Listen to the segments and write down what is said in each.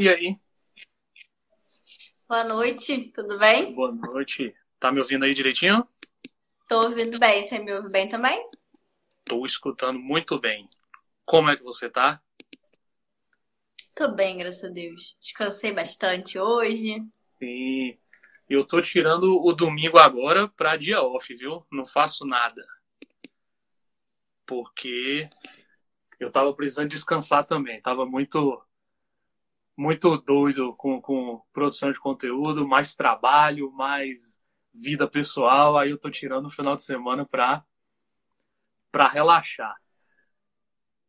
E aí? Boa noite, tudo bem? Boa noite. Tá me ouvindo aí direitinho? Tô ouvindo bem. Você me ouve bem também? Tô escutando muito bem. Como é que você tá? Tô bem, graças a Deus. Descansei bastante hoje. Sim. Eu tô tirando o domingo agora pra dia off, viu? Não faço nada. Porque eu tava precisando descansar também. Tava muito muito doido com, com produção de conteúdo, mais trabalho, mais vida pessoal. Aí eu tô tirando o final de semana pra, pra relaxar.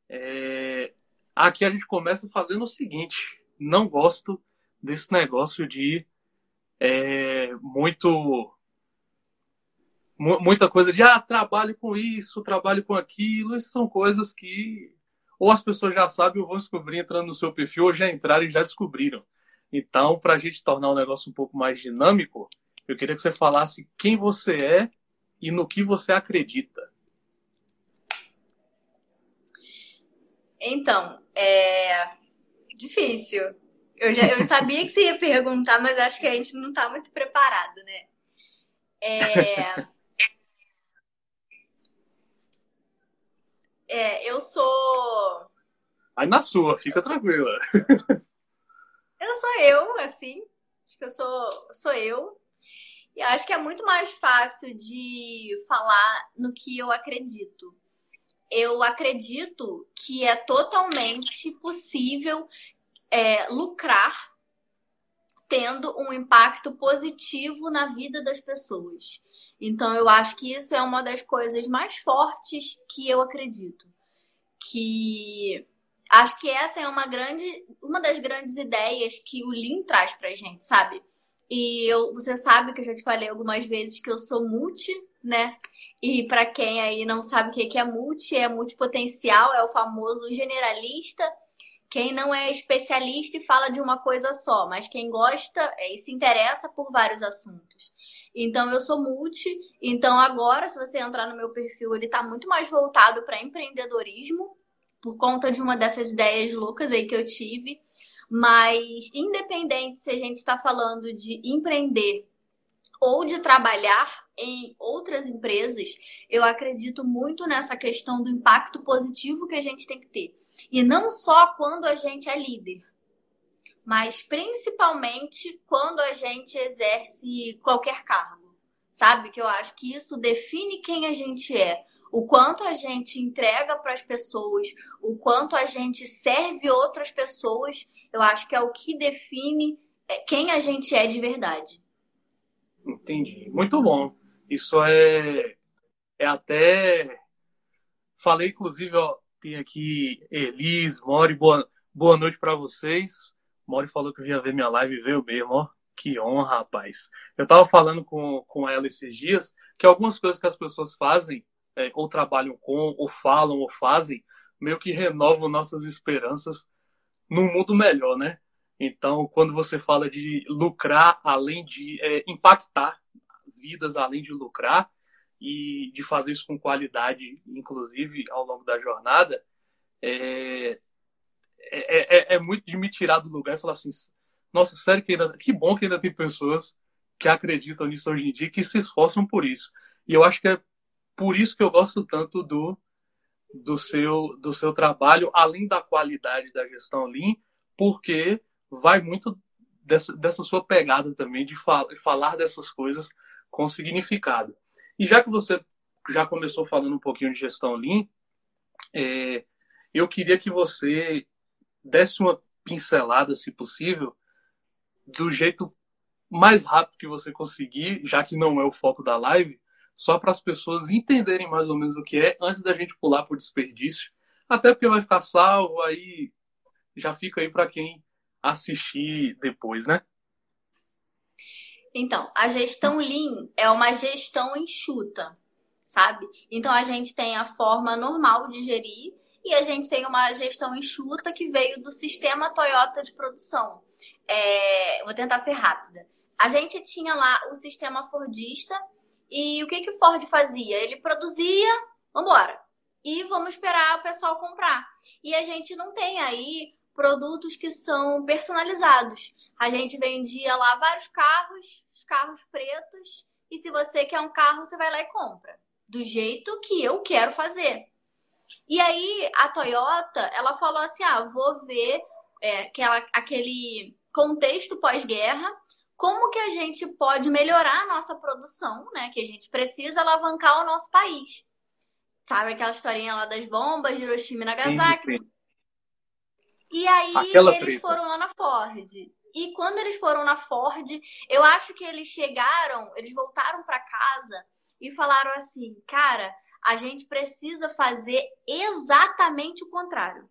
É... Aqui a gente começa fazendo o seguinte: não gosto desse negócio de é, muito muita coisa de ah, trabalho com isso, trabalho com aquilo, isso são coisas que ou as pessoas já sabem ou vão descobrir entrando no seu perfil, ou já entraram e já descobriram. Então, para a gente tornar o negócio um pouco mais dinâmico, eu queria que você falasse quem você é e no que você acredita. Então, é difícil. Eu, já, eu sabia que você ia perguntar, mas acho que a gente não está muito preparado, né? É... É, eu sou. Aí na sua, fica tranquila. eu sou eu, assim. Acho que eu sou, sou eu. E acho que é muito mais fácil de falar no que eu acredito. Eu acredito que é totalmente possível é, lucrar tendo um impacto positivo na vida das pessoas. Então eu acho que isso é uma das coisas mais fortes que eu acredito. Que acho que essa é uma grande, uma das grandes ideias que o Lean traz pra gente, sabe? E eu, você sabe que eu já te falei algumas vezes que eu sou multi, né? E para quem aí não sabe o que é multi, é multipotencial, é o famoso generalista. Quem não é especialista e fala de uma coisa só, mas quem gosta é, e se interessa por vários assuntos. Então eu sou multi, então agora se você entrar no meu perfil, ele está muito mais voltado para empreendedorismo por conta de uma dessas ideias loucas aí que eu tive. Mas independente se a gente está falando de empreender ou de trabalhar em outras empresas, eu acredito muito nessa questão do impacto positivo que a gente tem que ter. E não só quando a gente é líder, mas principalmente quando a gente exerce qualquer cargo. Sabe? Que eu acho que isso define quem a gente é. O quanto a gente entrega para as pessoas, o quanto a gente serve outras pessoas, eu acho que é o que define é, quem a gente é de verdade. Entendi. Muito bom. Isso é, é até. Falei, inclusive, ó, tem aqui Elis, Mori, boa, boa noite para vocês. Mori falou que vinha ver minha live e veio mesmo, ó. Que honra, rapaz. Eu tava falando com, com ela esses dias que algumas coisas que as pessoas fazem, é, ou trabalham com, ou falam, ou fazem, meio que renovam nossas esperanças num mundo melhor, né? Então, quando você fala de lucrar além de é, impactar vidas além de lucrar e de fazer isso com qualidade, inclusive ao longo da jornada, é, é, é, é, muito de me tirar do lugar e falar assim: nossa, sério que ainda, que bom que ainda tem pessoas que acreditam nisso hoje em dia que se esforçam por isso. E eu acho que é por isso que eu gosto tanto do, do, seu, do seu trabalho, além da qualidade da gestão Lean, porque vai muito dessa, dessa sua pegada também de fal falar dessas coisas com significado. E já que você já começou falando um pouquinho de gestão Lean, é, eu queria que você desse uma pincelada, se possível, do jeito mais rápido que você conseguir, já que não é o foco da live, só para as pessoas entenderem mais ou menos o que é, antes da gente pular por desperdício. Até porque vai ficar salvo, aí já fica aí para quem assistir depois, né? Então, a gestão Lean é uma gestão enxuta, sabe? Então, a gente tem a forma normal de gerir e a gente tem uma gestão enxuta que veio do sistema Toyota de produção. É, vou tentar ser rápida. A gente tinha lá o sistema Fordista e o que, que o Ford fazia? Ele produzia, vambora, e vamos esperar o pessoal comprar. E a gente não tem aí produtos que são personalizados. A gente vendia lá vários carros, os carros pretos, e se você quer um carro, você vai lá e compra, do jeito que eu quero fazer. E aí a Toyota, ela falou assim: "Ah, vou ver é, aquela, aquele contexto pós-guerra, como que a gente pode melhorar a nossa produção, né? Que a gente precisa alavancar o nosso país. Sabe aquela historinha lá das bombas Hiroshima e Nagasaki? Sim, sim. E aí Aquela eles treta. foram lá na Ford. E quando eles foram na Ford, eu acho que eles chegaram, eles voltaram para casa e falaram assim: "Cara, a gente precisa fazer exatamente o contrário".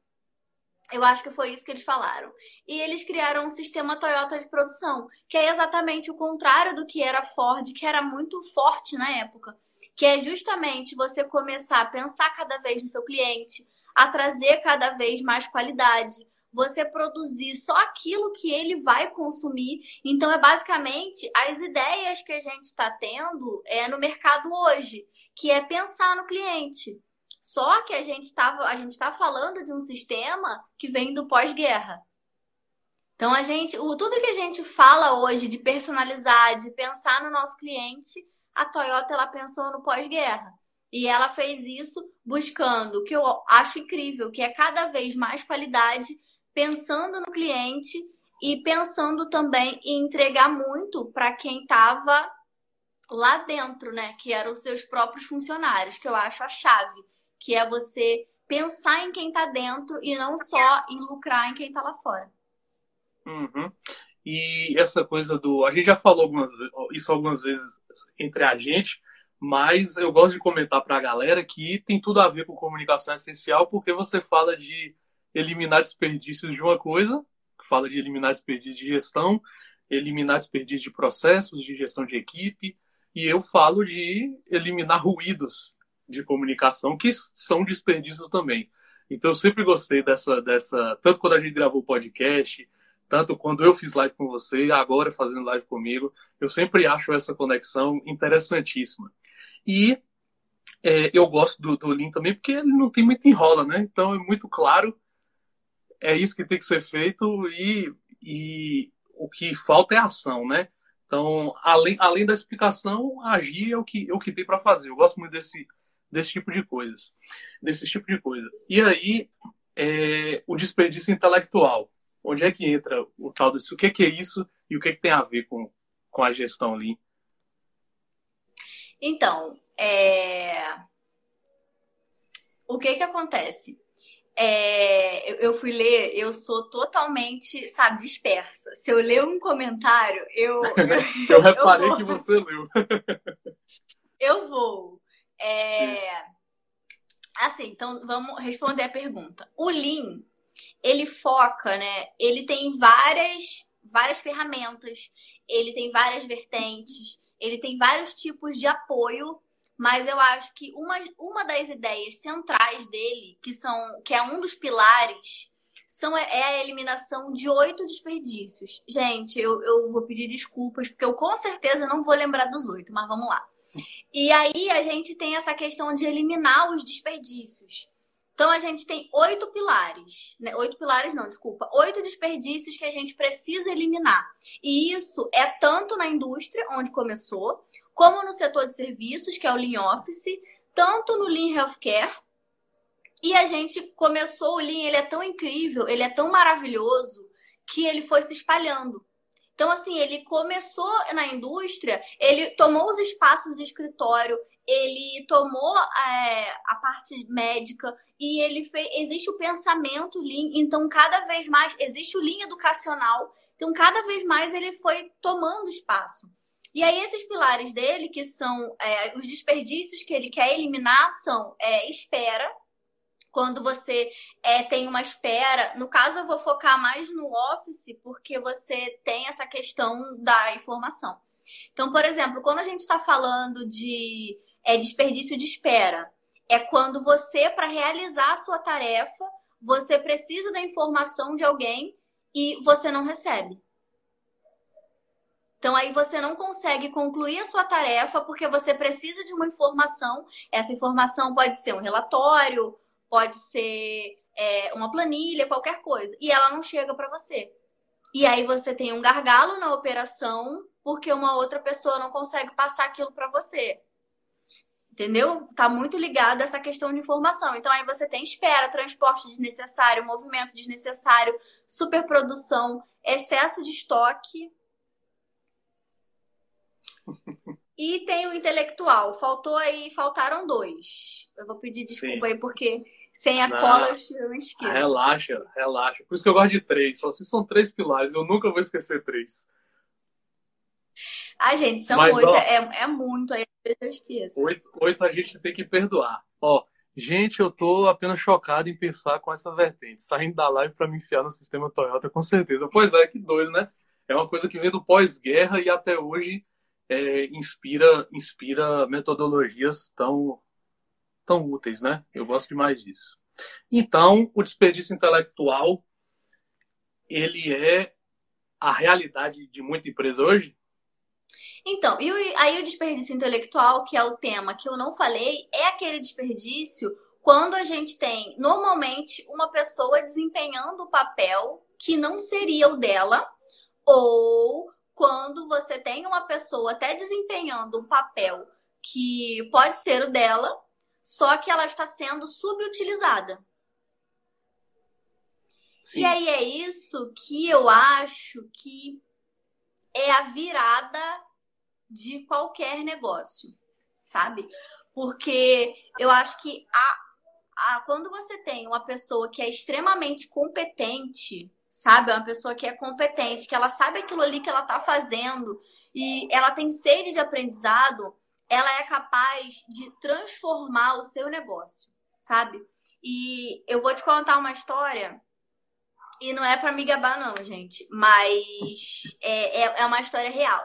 Eu acho que foi isso que eles falaram. E eles criaram um sistema Toyota de produção, que é exatamente o contrário do que era Ford, que era muito forte na época. Que é justamente você começar a pensar cada vez no seu cliente, a trazer cada vez mais qualidade, você produzir só aquilo que ele vai consumir. Então, é basicamente as ideias que a gente está tendo é, no mercado hoje, que é pensar no cliente. Só que a gente está tá falando de um sistema que vem do pós-guerra. Então a gente, o, tudo que a gente fala hoje de personalizar, de pensar no nosso cliente, a Toyota ela pensou no pós-guerra. E ela fez isso buscando o que eu acho incrível, que é cada vez mais qualidade, pensando no cliente e pensando também em entregar muito para quem estava lá dentro, né? Que eram os seus próprios funcionários, que eu acho a chave que é você pensar em quem está dentro e não só em lucrar em quem está lá fora. Uhum. E essa coisa do. A gente já falou algumas, isso algumas vezes entre a gente, mas eu gosto de comentar para a galera que tem tudo a ver com comunicação essencial, porque você fala de eliminar desperdícios de uma coisa, fala de eliminar desperdícios de gestão, eliminar desperdícios de processos, de gestão de equipe, e eu falo de eliminar ruídos de comunicação que são desperdícios também. Então eu sempre gostei dessa, dessa tanto quando a gente gravou o podcast, tanto quando eu fiz live com você, agora fazendo live comigo, eu sempre acho essa conexão interessantíssima. E é, eu gosto do, do Lean também porque ele não tem muito enrola, né? Então é muito claro, é isso que tem que ser feito e, e o que falta é ação, né? Então, além, além da explicação, agir é o que, é o que tem para fazer. Eu gosto muito desse, desse tipo de coisas, desse tipo de coisa. E aí, é, o desperdício intelectual. Onde é que entra o tal desse? O que é, que é isso e o que, é que tem a ver com, com a gestão ali? Então, é... o que que acontece? É, eu fui ler, eu sou totalmente, sabe, dispersa. Se eu ler um comentário, eu. Eu, eu reparei eu que você leu. eu vou. É... Assim, então vamos responder a pergunta. O Lean, ele foca, né? Ele tem várias, várias ferramentas, ele tem várias vertentes, ele tem vários tipos de apoio, mas eu acho que uma, uma das ideias centrais dele, que são que é um dos pilares, são, é a eliminação de oito desperdícios. Gente, eu, eu vou pedir desculpas, porque eu com certeza não vou lembrar dos oito, mas vamos lá. E aí a gente tem essa questão de eliminar os desperdícios. Então a gente tem oito pilares, né? oito pilares não, desculpa, oito desperdícios que a gente precisa eliminar. E isso é tanto na indústria, onde começou, como no setor de serviços, que é o Lean Office, tanto no Lean Healthcare. E a gente começou o Lean, ele é tão incrível, ele é tão maravilhoso, que ele foi se espalhando. Então, assim, ele começou na indústria, ele tomou os espaços do escritório, ele tomou é, a parte médica e ele fez. Existe o pensamento Lean, então cada vez mais existe o Lean educacional, então cada vez mais ele foi tomando espaço. E aí, esses pilares dele, que são é, os desperdícios que ele quer eliminar, são é, espera, quando você é, tem uma espera. No caso, eu vou focar mais no Office, porque você tem essa questão da informação. Então, por exemplo, quando a gente está falando de é, desperdício de espera, é quando você, para realizar a sua tarefa, você precisa da informação de alguém e você não recebe. Então aí você não consegue concluir a sua tarefa porque você precisa de uma informação. Essa informação pode ser um relatório, pode ser é, uma planilha, qualquer coisa, e ela não chega para você. E aí você tem um gargalo na operação porque uma outra pessoa não consegue passar aquilo para você. Entendeu? Tá muito ligado a essa questão de informação. Então aí você tem espera, transporte desnecessário, movimento desnecessário, superprodução, excesso de estoque. E tem o intelectual. Faltou aí, faltaram dois. Eu vou pedir desculpa Sim. aí porque sem a não, cola eu não esqueço. Relaxa, relaxa. Por isso que eu gosto de três. Vocês são três pilares, eu nunca vou esquecer três. Ah, gente, são Mas, oito. Ó, é, é muito, aí eu esqueço. Oito, oito a gente tem que perdoar. Ó, gente, eu tô apenas chocado em pensar com essa vertente. Saindo da live para me enfiar no sistema Toyota, com certeza. Pois é, que doido, né? É uma coisa que vem do pós-guerra e até hoje é, inspira, inspira metodologias tão, tão úteis, né? Eu gosto demais disso. Então, o desperdício intelectual, ele é a realidade de muita empresa hoje? Então, e aí o desperdício intelectual, que é o tema que eu não falei, é aquele desperdício quando a gente tem, normalmente, uma pessoa desempenhando o papel que não seria o dela, ou quando você tem uma pessoa até desempenhando um papel que pode ser o dela, só que ela está sendo subutilizada. Sim. E aí é isso que eu acho que é a virada de qualquer negócio, sabe? Porque eu acho que a, a, quando você tem uma pessoa que é extremamente competente, sabe? Uma pessoa que é competente, que ela sabe aquilo ali que ela está fazendo e ela tem sede de aprendizado, ela é capaz de transformar o seu negócio, sabe? E eu vou te contar uma história, e não é para me gabar, não, gente, mas é, é, é uma história real.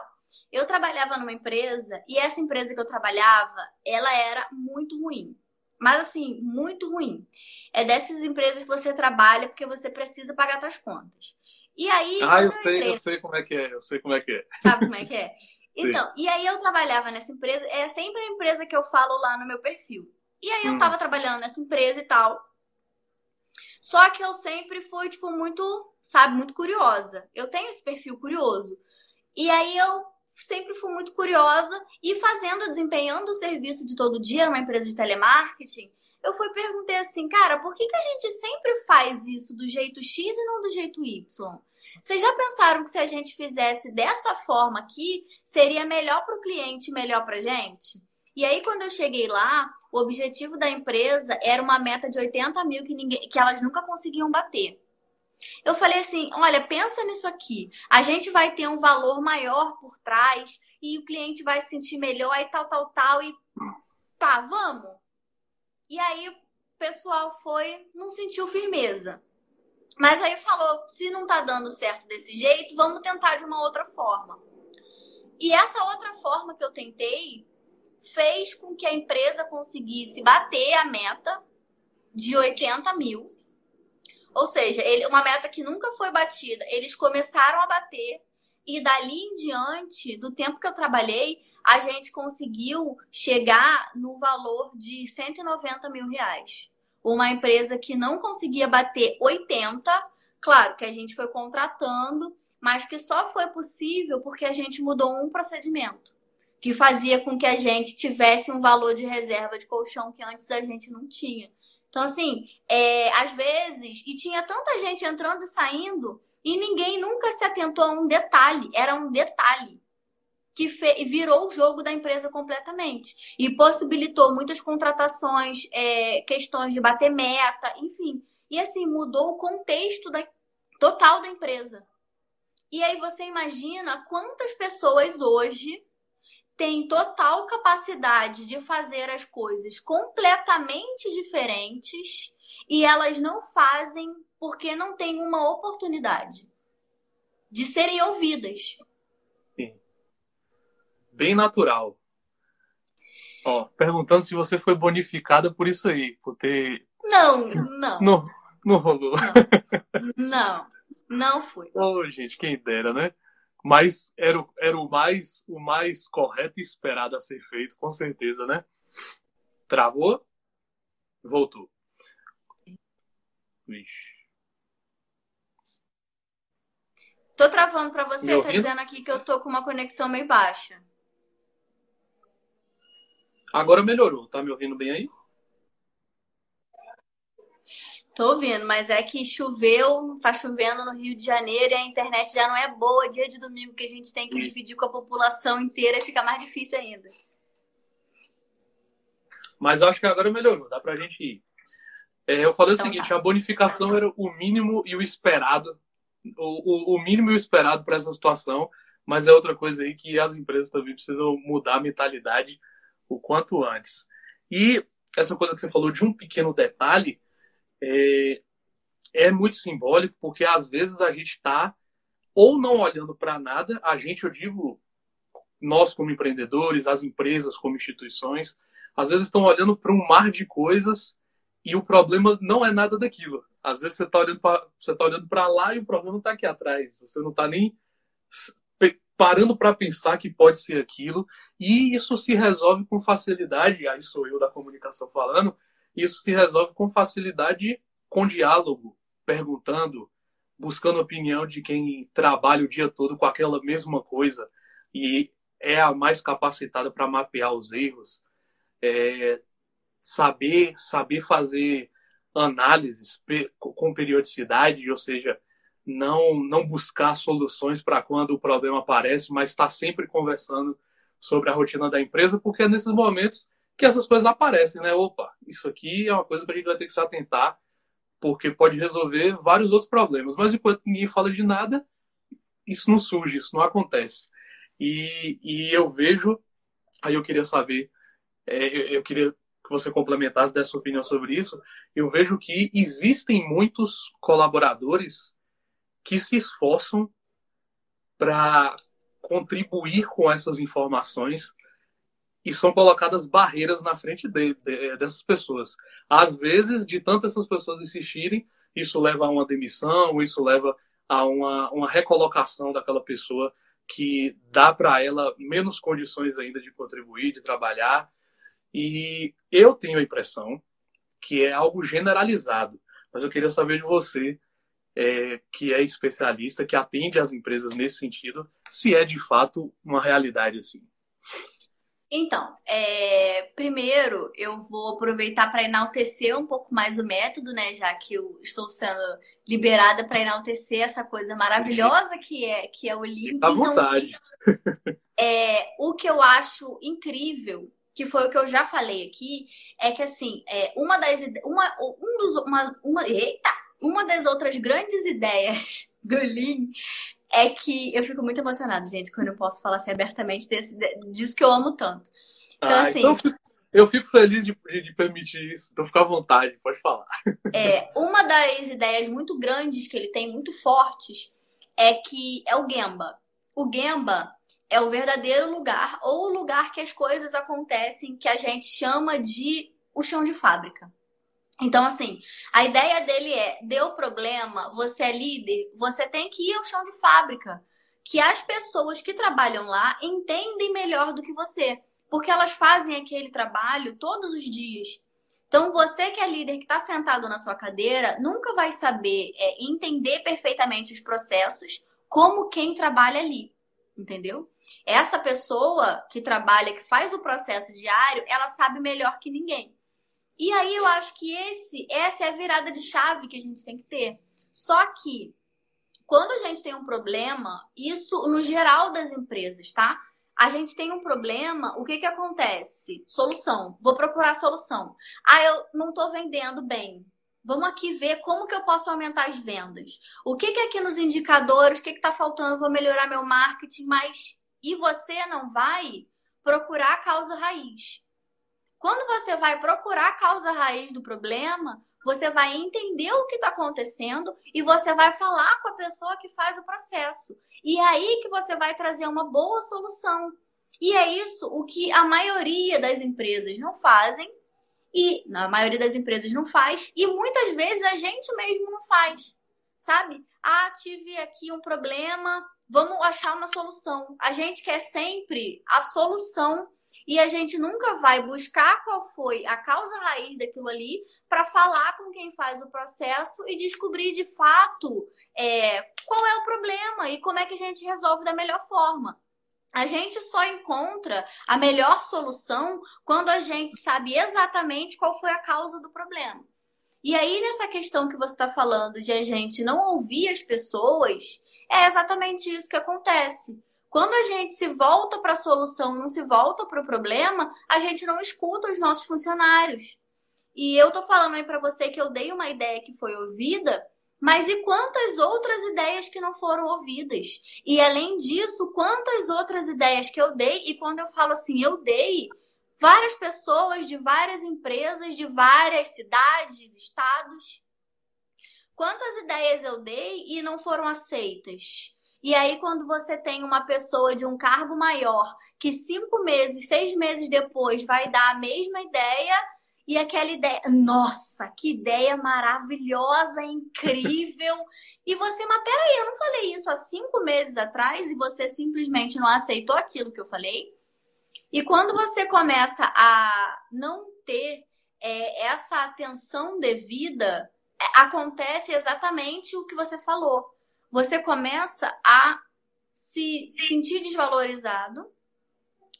Eu trabalhava numa empresa, e essa empresa que eu trabalhava, ela era muito ruim. Mas assim, muito ruim é dessas empresas que você trabalha porque você precisa pagar suas contas. E aí. Ah, eu sei, entrei... eu sei como é que é, eu sei como é que é. Sabe como é que é? Então, Sim. e aí eu trabalhava nessa empresa, é sempre a empresa que eu falo lá no meu perfil. E aí eu hum. tava trabalhando nessa empresa e tal. Só que eu sempre fui, tipo, muito, sabe, muito curiosa. Eu tenho esse perfil curioso. E aí eu sempre fui muito curiosa e fazendo, desempenhando o serviço de todo dia numa empresa de telemarketing, eu fui perguntei assim, cara, por que, que a gente sempre faz isso do jeito X e não do jeito Y? Vocês já pensaram que se a gente fizesse dessa forma aqui, seria melhor para o cliente, melhor para a gente? E aí, quando eu cheguei lá, o objetivo da empresa era uma meta de 80 mil que, ninguém, que elas nunca conseguiam bater. Eu falei assim: olha, pensa nisso aqui. A gente vai ter um valor maior por trás e o cliente vai se sentir melhor e tal, tal, tal. E pá, vamos. E aí o pessoal foi, não sentiu firmeza. Mas aí falou: se não tá dando certo desse jeito, vamos tentar de uma outra forma. E essa outra forma que eu tentei fez com que a empresa conseguisse bater a meta de 80 mil. Ou seja, ele, uma meta que nunca foi batida. Eles começaram a bater e dali em diante, do tempo que eu trabalhei, a gente conseguiu chegar no valor de 190 mil reais. Uma empresa que não conseguia bater 80, claro que a gente foi contratando, mas que só foi possível porque a gente mudou um procedimento que fazia com que a gente tivesse um valor de reserva de colchão que antes a gente não tinha. Então, assim, é, às vezes, e tinha tanta gente entrando e saindo, e ninguém nunca se atentou a um detalhe, era um detalhe que virou o jogo da empresa completamente e possibilitou muitas contratações, é, questões de bater meta, enfim. E assim, mudou o contexto da, total da empresa. E aí você imagina quantas pessoas hoje têm total capacidade de fazer as coisas completamente diferentes e elas não fazem porque não têm uma oportunidade de serem ouvidas bem natural. Ó, perguntando se você foi bonificada por isso aí, por ter. Não, não. Não, não rolou. Não, não, não fui. Oh, gente, quem dera, né? Mas era, era o, mais, o mais correto e esperado a ser feito, com certeza, né? Travou? Voltou. Vixe. Tô travando para você, tá dizendo aqui que eu tô com uma conexão meio baixa. Agora melhorou, tá me ouvindo bem aí? Tô ouvindo, mas é que choveu, tá chovendo no Rio de Janeiro e a internet já não é boa. Dia de domingo que a gente tem que dividir com a população inteira fica mais difícil ainda. Mas acho que agora melhorou, dá pra gente ir. É, eu falei então, o seguinte: tá. a bonificação era o mínimo e o esperado o, o, mínimo e o esperado para essa situação, mas é outra coisa aí que as empresas também precisam mudar a mentalidade o quanto antes. E essa coisa que você falou de um pequeno detalhe é, é muito simbólico, porque às vezes a gente está ou não olhando para nada, a gente, eu digo, nós como empreendedores, as empresas como instituições, às vezes estão olhando para um mar de coisas e o problema não é nada daquilo. Às vezes você está olhando para tá lá e o problema está aqui atrás. Você não está nem parando para pensar que pode ser aquilo. E isso se resolve com facilidade. Aí sou eu da comunicação falando. Isso se resolve com facilidade, com diálogo, perguntando, buscando opinião de quem trabalha o dia todo com aquela mesma coisa e é a mais capacitada para mapear os erros. É, saber saber fazer análises com periodicidade, ou seja, não, não buscar soluções para quando o problema aparece, mas estar tá sempre conversando sobre a rotina da empresa, porque nesses momentos que essas coisas aparecem, né? Opa, isso aqui é uma coisa que a gente vai ter que se atentar, porque pode resolver vários outros problemas. Mas enquanto ninguém fala de nada, isso não surge, isso não acontece. E, e eu vejo, aí eu queria saber, é, eu queria que você complementasse dessa opinião sobre isso, eu vejo que existem muitos colaboradores que se esforçam para contribuir com essas informações e são colocadas barreiras na frente de, de, dessas pessoas. Às vezes, de tantas essas pessoas insistirem, isso leva a uma demissão, isso leva a uma, uma recolocação daquela pessoa que dá para ela menos condições ainda de contribuir, de trabalhar. E eu tenho a impressão que é algo generalizado, mas eu queria saber de você, é, que é especialista, que atende as empresas nesse sentido, se é de fato uma realidade assim. Então, é, primeiro eu vou aproveitar para enaltecer um pouco mais o método, né? Já que eu estou sendo liberada para enaltecer essa coisa maravilhosa que é que é o livro. À então, vontade. É, o que eu acho incrível que foi o que eu já falei aqui, é que assim, é, uma das uma, um dos, uma, uma, eita, uma das outras grandes ideias do Lean é que eu fico muito emocionada, gente, quando eu posso falar assim abertamente desse, disso que eu amo tanto. Então, ah, assim. Então eu fico feliz de, de, permitir isso, então fica à vontade, pode falar. É, uma das ideias muito grandes que ele tem, muito fortes, é que é o Gemba. O Gemba é o verdadeiro lugar ou o lugar que as coisas acontecem que a gente chama de o chão de fábrica. Então, assim, a ideia dele é: deu problema, você é líder, você tem que ir ao chão de fábrica. Que as pessoas que trabalham lá entendem melhor do que você, porque elas fazem aquele trabalho todos os dias. Então, você que é líder, que está sentado na sua cadeira, nunca vai saber é, entender perfeitamente os processos como quem trabalha ali, entendeu? Essa pessoa que trabalha, que faz o processo diário, ela sabe melhor que ninguém. E aí eu acho que esse, essa é a virada de chave que a gente tem que ter. Só que quando a gente tem um problema, isso no geral das empresas, tá? A gente tem um problema, o que que acontece? Solução. Vou procurar solução. Ah, eu não estou vendendo bem. Vamos aqui ver como que eu posso aumentar as vendas. O que que aqui nos indicadores, o que que tá faltando? Vou melhorar meu marketing, mas e você não vai procurar a causa raiz. Quando você vai procurar a causa raiz do problema, você vai entender o que está acontecendo e você vai falar com a pessoa que faz o processo. E é aí que você vai trazer uma boa solução. E é isso o que a maioria das empresas não fazem e na maioria das empresas não faz e muitas vezes a gente mesmo não faz, sabe? Ah, tive aqui um problema, vamos achar uma solução. A gente quer sempre a solução e a gente nunca vai buscar qual foi a causa raiz daquilo ali para falar com quem faz o processo e descobrir de fato é, qual é o problema e como é que a gente resolve da melhor forma. A gente só encontra a melhor solução quando a gente sabe exatamente qual foi a causa do problema. E aí, nessa questão que você está falando de a gente não ouvir as pessoas, é exatamente isso que acontece. Quando a gente se volta para a solução, não se volta para o problema, a gente não escuta os nossos funcionários. E eu tô falando aí para você que eu dei uma ideia que foi ouvida, mas e quantas outras ideias que não foram ouvidas? E além disso, quantas outras ideias que eu dei? E quando eu falo assim, eu dei, várias pessoas de várias empresas, de várias cidades, estados. Quantas ideias eu dei e não foram aceitas? E aí, quando você tem uma pessoa de um cargo maior que cinco meses, seis meses depois vai dar a mesma ideia e aquela ideia, nossa, que ideia maravilhosa, incrível. e você, mas peraí, eu não falei isso há cinco meses atrás e você simplesmente não aceitou aquilo que eu falei? E quando você começa a não ter é, essa atenção devida, é, acontece exatamente o que você falou você começa a se sentir desvalorizado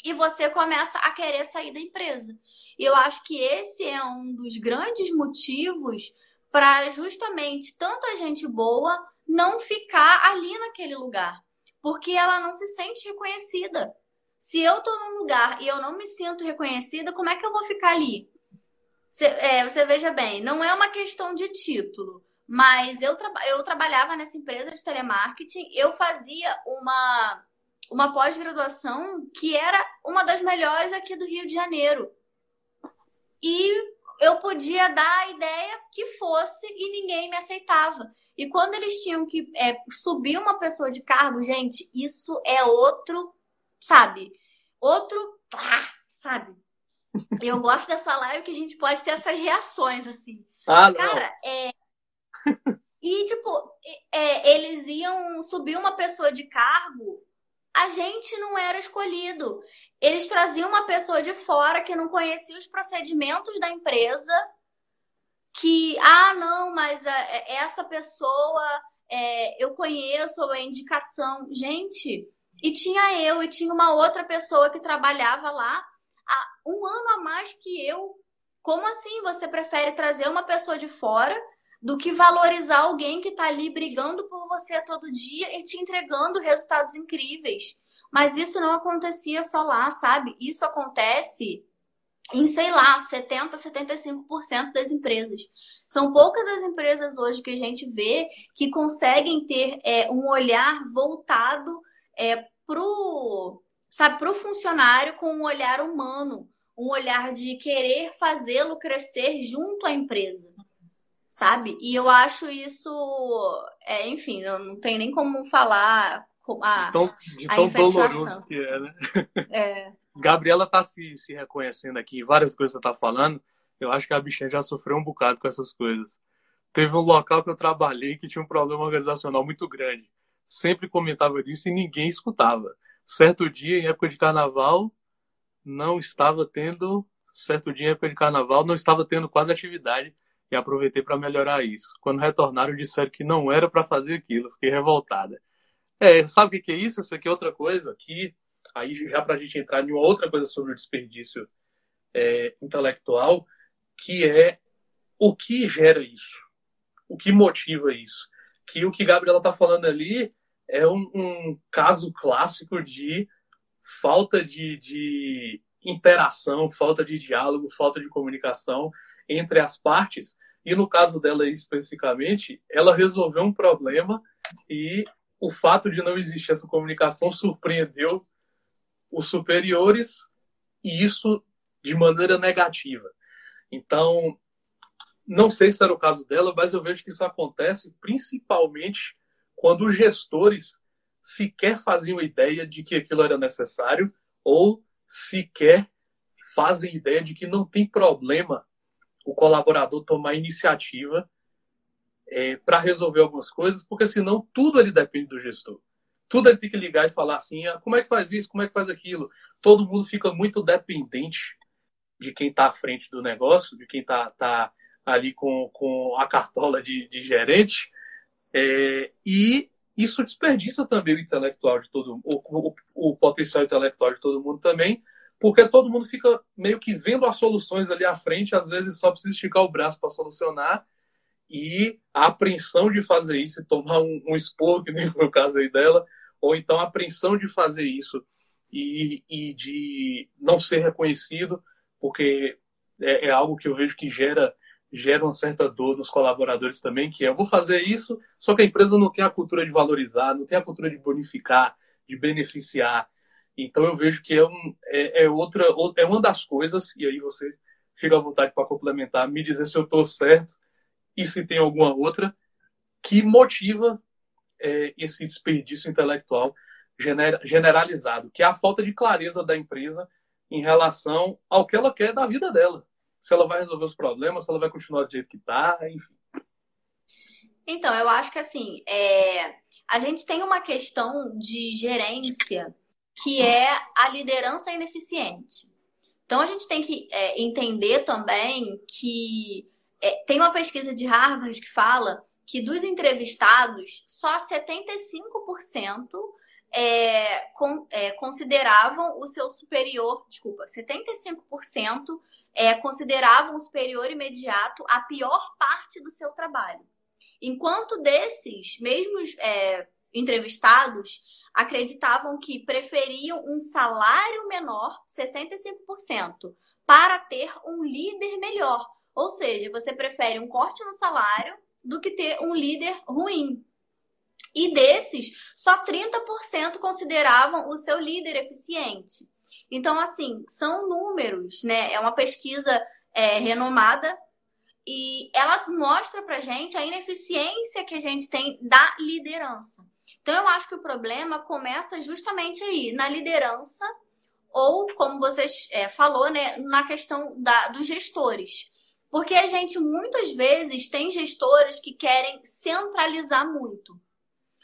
e você começa a querer sair da empresa. E eu acho que esse é um dos grandes motivos para justamente tanta gente boa não ficar ali naquele lugar, porque ela não se sente reconhecida. Se eu estou num lugar e eu não me sinto reconhecida, como é que eu vou ficar ali? Você, é, você veja bem, não é uma questão de título. Mas eu, tra eu trabalhava nessa empresa de telemarketing, eu fazia uma, uma pós-graduação que era uma das melhores aqui do Rio de Janeiro. E eu podia dar a ideia que fosse e ninguém me aceitava. E quando eles tinham que é, subir uma pessoa de cargo, gente, isso é outro, sabe? Outro, sabe? Eu gosto dessa live que a gente pode ter essas reações, assim. Ah, Cara, é, e, tipo, é, eles iam subir uma pessoa de cargo, a gente não era escolhido. Eles traziam uma pessoa de fora que não conhecia os procedimentos da empresa, que, ah, não, mas é, é, essa pessoa é, eu conheço, a indicação. Gente, e tinha eu, e tinha uma outra pessoa que trabalhava lá há um ano a mais que eu. Como assim você prefere trazer uma pessoa de fora do que valorizar alguém que está ali brigando por você todo dia e te entregando resultados incríveis. Mas isso não acontecia só lá, sabe? Isso acontece em, sei lá, 70%, 75% das empresas. São poucas as empresas hoje que a gente vê que conseguem ter é, um olhar voltado é, pro funcionário com um olhar humano, um olhar de querer fazê-lo crescer junto à empresa sabe? E eu acho isso, é, enfim, eu não tem nem como falar a, de tão, de tão doloroso que é, né? É. Gabriela tá se, se reconhecendo aqui, várias coisas que você tá falando. Eu acho que a bichinha já sofreu um bocado com essas coisas. Teve um local que eu trabalhei que tinha um problema organizacional muito grande. Sempre comentava disso e ninguém escutava. Certo dia, em época de carnaval, não estava tendo. Certo dia, em época de carnaval, não estava tendo quase atividade e aproveitei para melhorar isso. Quando retornaram, disseram que não era para fazer aquilo. Fiquei revoltada. É, sabe o que é isso? Isso aqui é outra coisa que aí já para a gente entrar em uma outra coisa sobre o desperdício é, intelectual, que é o que gera isso, o que motiva isso. Que o que Gabriela está falando ali é um, um, caso clássico de falta de, de interação, falta de diálogo, falta de comunicação entre as partes. E no caso dela especificamente, ela resolveu um problema e o fato de não existir essa comunicação surpreendeu os superiores e isso de maneira negativa. Então, não sei se era o caso dela, mas eu vejo que isso acontece principalmente quando os gestores sequer faziam ideia de que aquilo era necessário ou sequer fazem ideia de que não tem problema o colaborador tomar iniciativa é, para resolver algumas coisas, porque senão tudo ele depende do gestor. tudo ele tem que ligar e falar assim, ah, como é que faz isso, como é que faz aquilo. Todo mundo fica muito dependente de quem está à frente do negócio, de quem está tá ali com, com a cartola de, de gerente, é, e isso desperdiça também o intelectual de todo o, o, o potencial intelectual de todo mundo também, porque todo mundo fica meio que vendo as soluções ali à frente, às vezes só precisa esticar o braço para solucionar, e a apreensão de fazer isso e tomar um, um expor, que nem foi o caso aí dela, ou então a apreensão de fazer isso e, e de não ser reconhecido, porque é, é, algo que eu vejo que gera, gera uma certa dor nos colaboradores também, que é, eu vou fazer isso, só que a empresa não tem a cultura de valorizar, não tem a cultura de bonificar, de beneficiar. Então eu vejo que é, um, é, é outra, é uma das coisas, e aí você fica à vontade para complementar, me dizer se eu estou certo e se tem alguma outra, que motiva é, esse desperdício intelectual generalizado, que é a falta de clareza da empresa em relação ao que ela quer da vida dela. Se ela vai resolver os problemas, se ela vai continuar do jeito que está, enfim. Então, eu acho que assim, é... a gente tem uma questão de gerência que é a liderança ineficiente. Então, a gente tem que é, entender também que é, tem uma pesquisa de Harvard que fala que dos entrevistados, só 75% é, com, é, consideravam o seu superior, desculpa, 75% é, consideravam o superior imediato a pior parte do seu trabalho. Enquanto desses mesmos é, entrevistados acreditavam que preferiam um salário menor, 65%, para ter um líder melhor. Ou seja, você prefere um corte no salário do que ter um líder ruim. E desses, só 30% consideravam o seu líder eficiente. Então, assim, são números, né? É uma pesquisa é, renomada e ela mostra pra gente a ineficiência que a gente tem da liderança. Então, eu acho que o problema começa justamente aí, na liderança, ou, como você é, falou, né, na questão da, dos gestores. Porque a gente muitas vezes tem gestores que querem centralizar muito.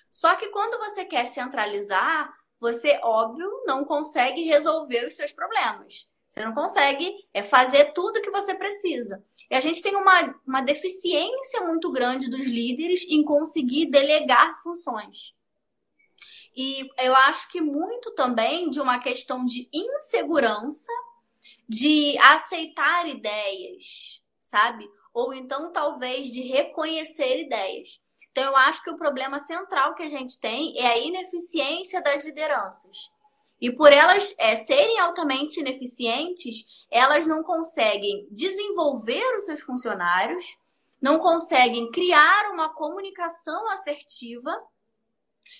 Só que quando você quer centralizar, você, óbvio, não consegue resolver os seus problemas. Você não consegue é, fazer tudo o que você precisa. E a gente tem uma, uma deficiência muito grande dos líderes em conseguir delegar funções. E eu acho que muito também de uma questão de insegurança, de aceitar ideias, sabe? Ou então, talvez, de reconhecer ideias. Então, eu acho que o problema central que a gente tem é a ineficiência das lideranças. E por elas é, serem altamente ineficientes, elas não conseguem desenvolver os seus funcionários, não conseguem criar uma comunicação assertiva.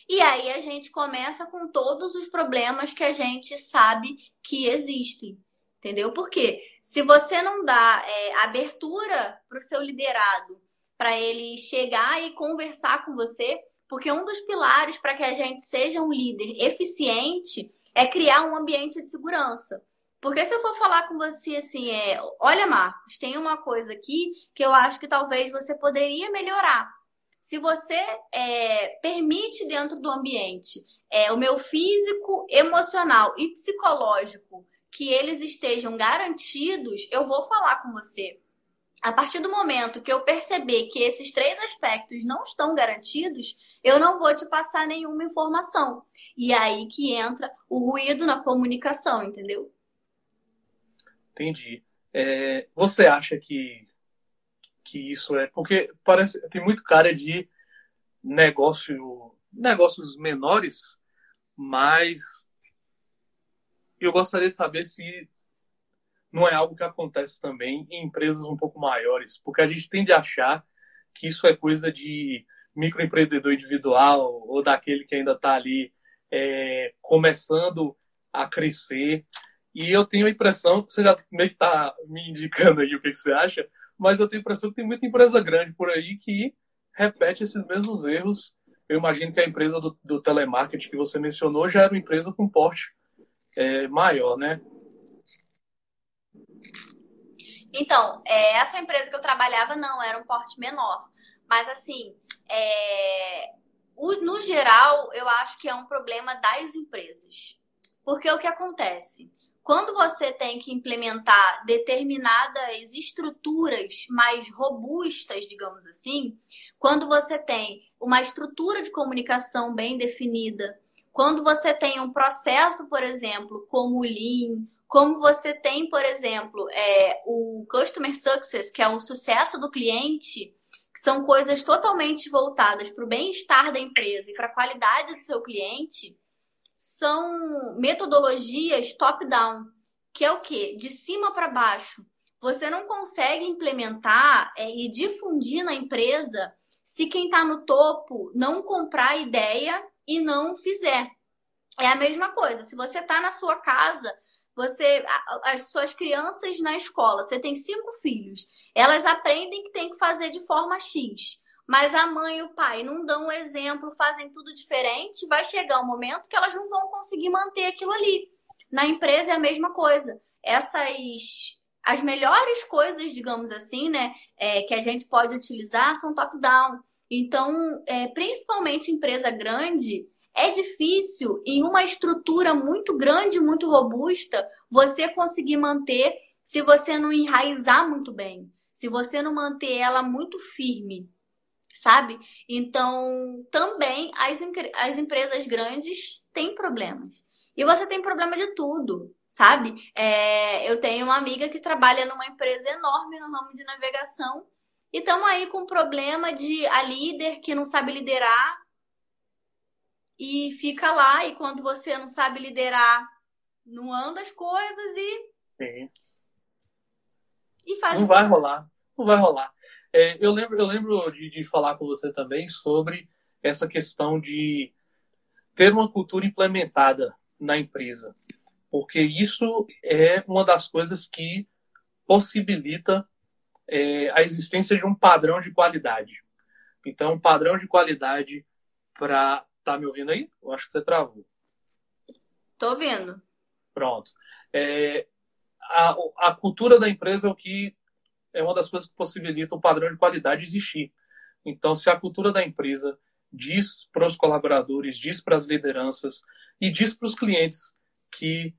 E aí a gente começa com todos os problemas que a gente sabe que existem. Entendeu? Porque se você não dá é, abertura para o seu liderado, para ele chegar e conversar com você, porque um dos pilares para que a gente seja um líder eficiente é criar um ambiente de segurança. Porque se eu for falar com você assim, é, olha, Marcos, tem uma coisa aqui que eu acho que talvez você poderia melhorar. Se você é, permite dentro do ambiente é, o meu físico, emocional e psicológico que eles estejam garantidos, eu vou falar com você. A partir do momento que eu perceber que esses três aspectos não estão garantidos, eu não vou te passar nenhuma informação. E é aí que entra o ruído na comunicação, entendeu? Entendi. É, você acha que, que isso é. Porque parece tem muito cara de negócio, negócios menores, mas eu gostaria de saber se não é algo que acontece também em empresas um pouco maiores, porque a gente tende a achar que isso é coisa de microempreendedor individual ou daquele que ainda está ali é, começando a crescer. E eu tenho a impressão, você já meio que está me indicando aí o que, que você acha, mas eu tenho a impressão que tem muita empresa grande por aí que repete esses mesmos erros. Eu imagino que a empresa do, do telemarketing que você mencionou já era uma empresa com porte é, maior, né? Então, é, essa empresa que eu trabalhava não era um porte menor, mas assim, é, o, no geral, eu acho que é um problema das empresas. Porque o que acontece? Quando você tem que implementar determinadas estruturas mais robustas, digamos assim, quando você tem uma estrutura de comunicação bem definida, quando você tem um processo, por exemplo, como o Lean, como você tem, por exemplo, é, o Customer Success, que é o sucesso do cliente, que são coisas totalmente voltadas para o bem-estar da empresa e para a qualidade do seu cliente, são metodologias top-down, que é o quê? De cima para baixo. Você não consegue implementar é, e difundir na empresa se quem está no topo não comprar a ideia e não fizer. É a mesma coisa. Se você está na sua casa, você as suas crianças na escola, você tem cinco filhos, elas aprendem que tem que fazer de forma X mas a mãe e o pai não dão um exemplo, fazem tudo diferente, vai chegar um momento que elas não vão conseguir manter aquilo ali. Na empresa é a mesma coisa. Essas as melhores coisas, digamos assim, né, é, que a gente pode utilizar são top-down. Então, é, principalmente empresa grande, é difícil em uma estrutura muito grande, muito robusta, você conseguir manter se você não enraizar muito bem, se você não manter ela muito firme sabe? Então, também as, as empresas grandes têm problemas. E você tem problema de tudo, sabe? É, eu tenho uma amiga que trabalha numa empresa enorme no ramo de navegação e estamos aí com problema de a líder que não sabe liderar e fica lá e quando você não sabe liderar, não anda as coisas e Sim. e faz não vai rolar, não vai rolar. É, eu lembro, eu lembro de, de falar com você também sobre essa questão de ter uma cultura implementada na empresa, porque isso é uma das coisas que possibilita é, a existência de um padrão de qualidade. Então, um padrão de qualidade para. Tá me ouvindo aí? Eu acho que você travou. Tô ouvindo. Pronto. É, a, a cultura da empresa é o que é uma das coisas que possibilita o padrão de qualidade existir. Então, se a cultura da empresa diz para os colaboradores, diz para as lideranças e diz para os clientes que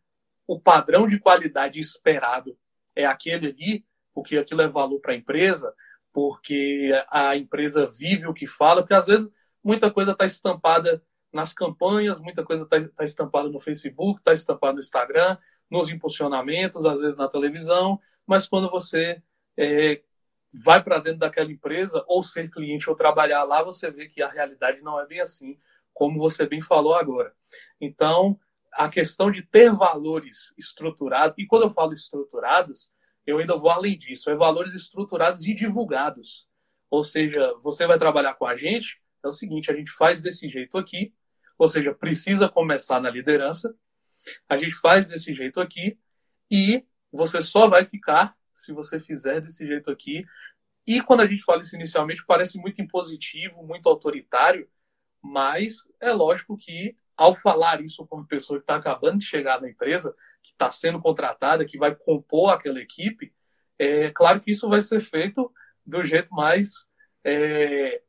o padrão de qualidade esperado é aquele ali, porque aquilo é valor para a empresa, porque a empresa vive o que fala, porque às vezes muita coisa está estampada nas campanhas, muita coisa está tá estampada no Facebook, está estampada no Instagram, nos impulsionamentos, às vezes na televisão, mas quando você é, vai para dentro daquela empresa, ou ser cliente ou trabalhar lá, você vê que a realidade não é bem assim, como você bem falou agora. Então, a questão de ter valores estruturados, e quando eu falo estruturados, eu ainda vou além disso, é valores estruturados e divulgados. Ou seja, você vai trabalhar com a gente, é o seguinte, a gente faz desse jeito aqui, ou seja, precisa começar na liderança, a gente faz desse jeito aqui, e você só vai ficar se você fizer desse jeito aqui. E quando a gente fala isso inicialmente, parece muito impositivo, muito autoritário, mas é lógico que ao falar isso com uma pessoa que está acabando de chegar na empresa, que está sendo contratada, que vai compor aquela equipe, é claro que isso vai ser feito do jeito mais, é,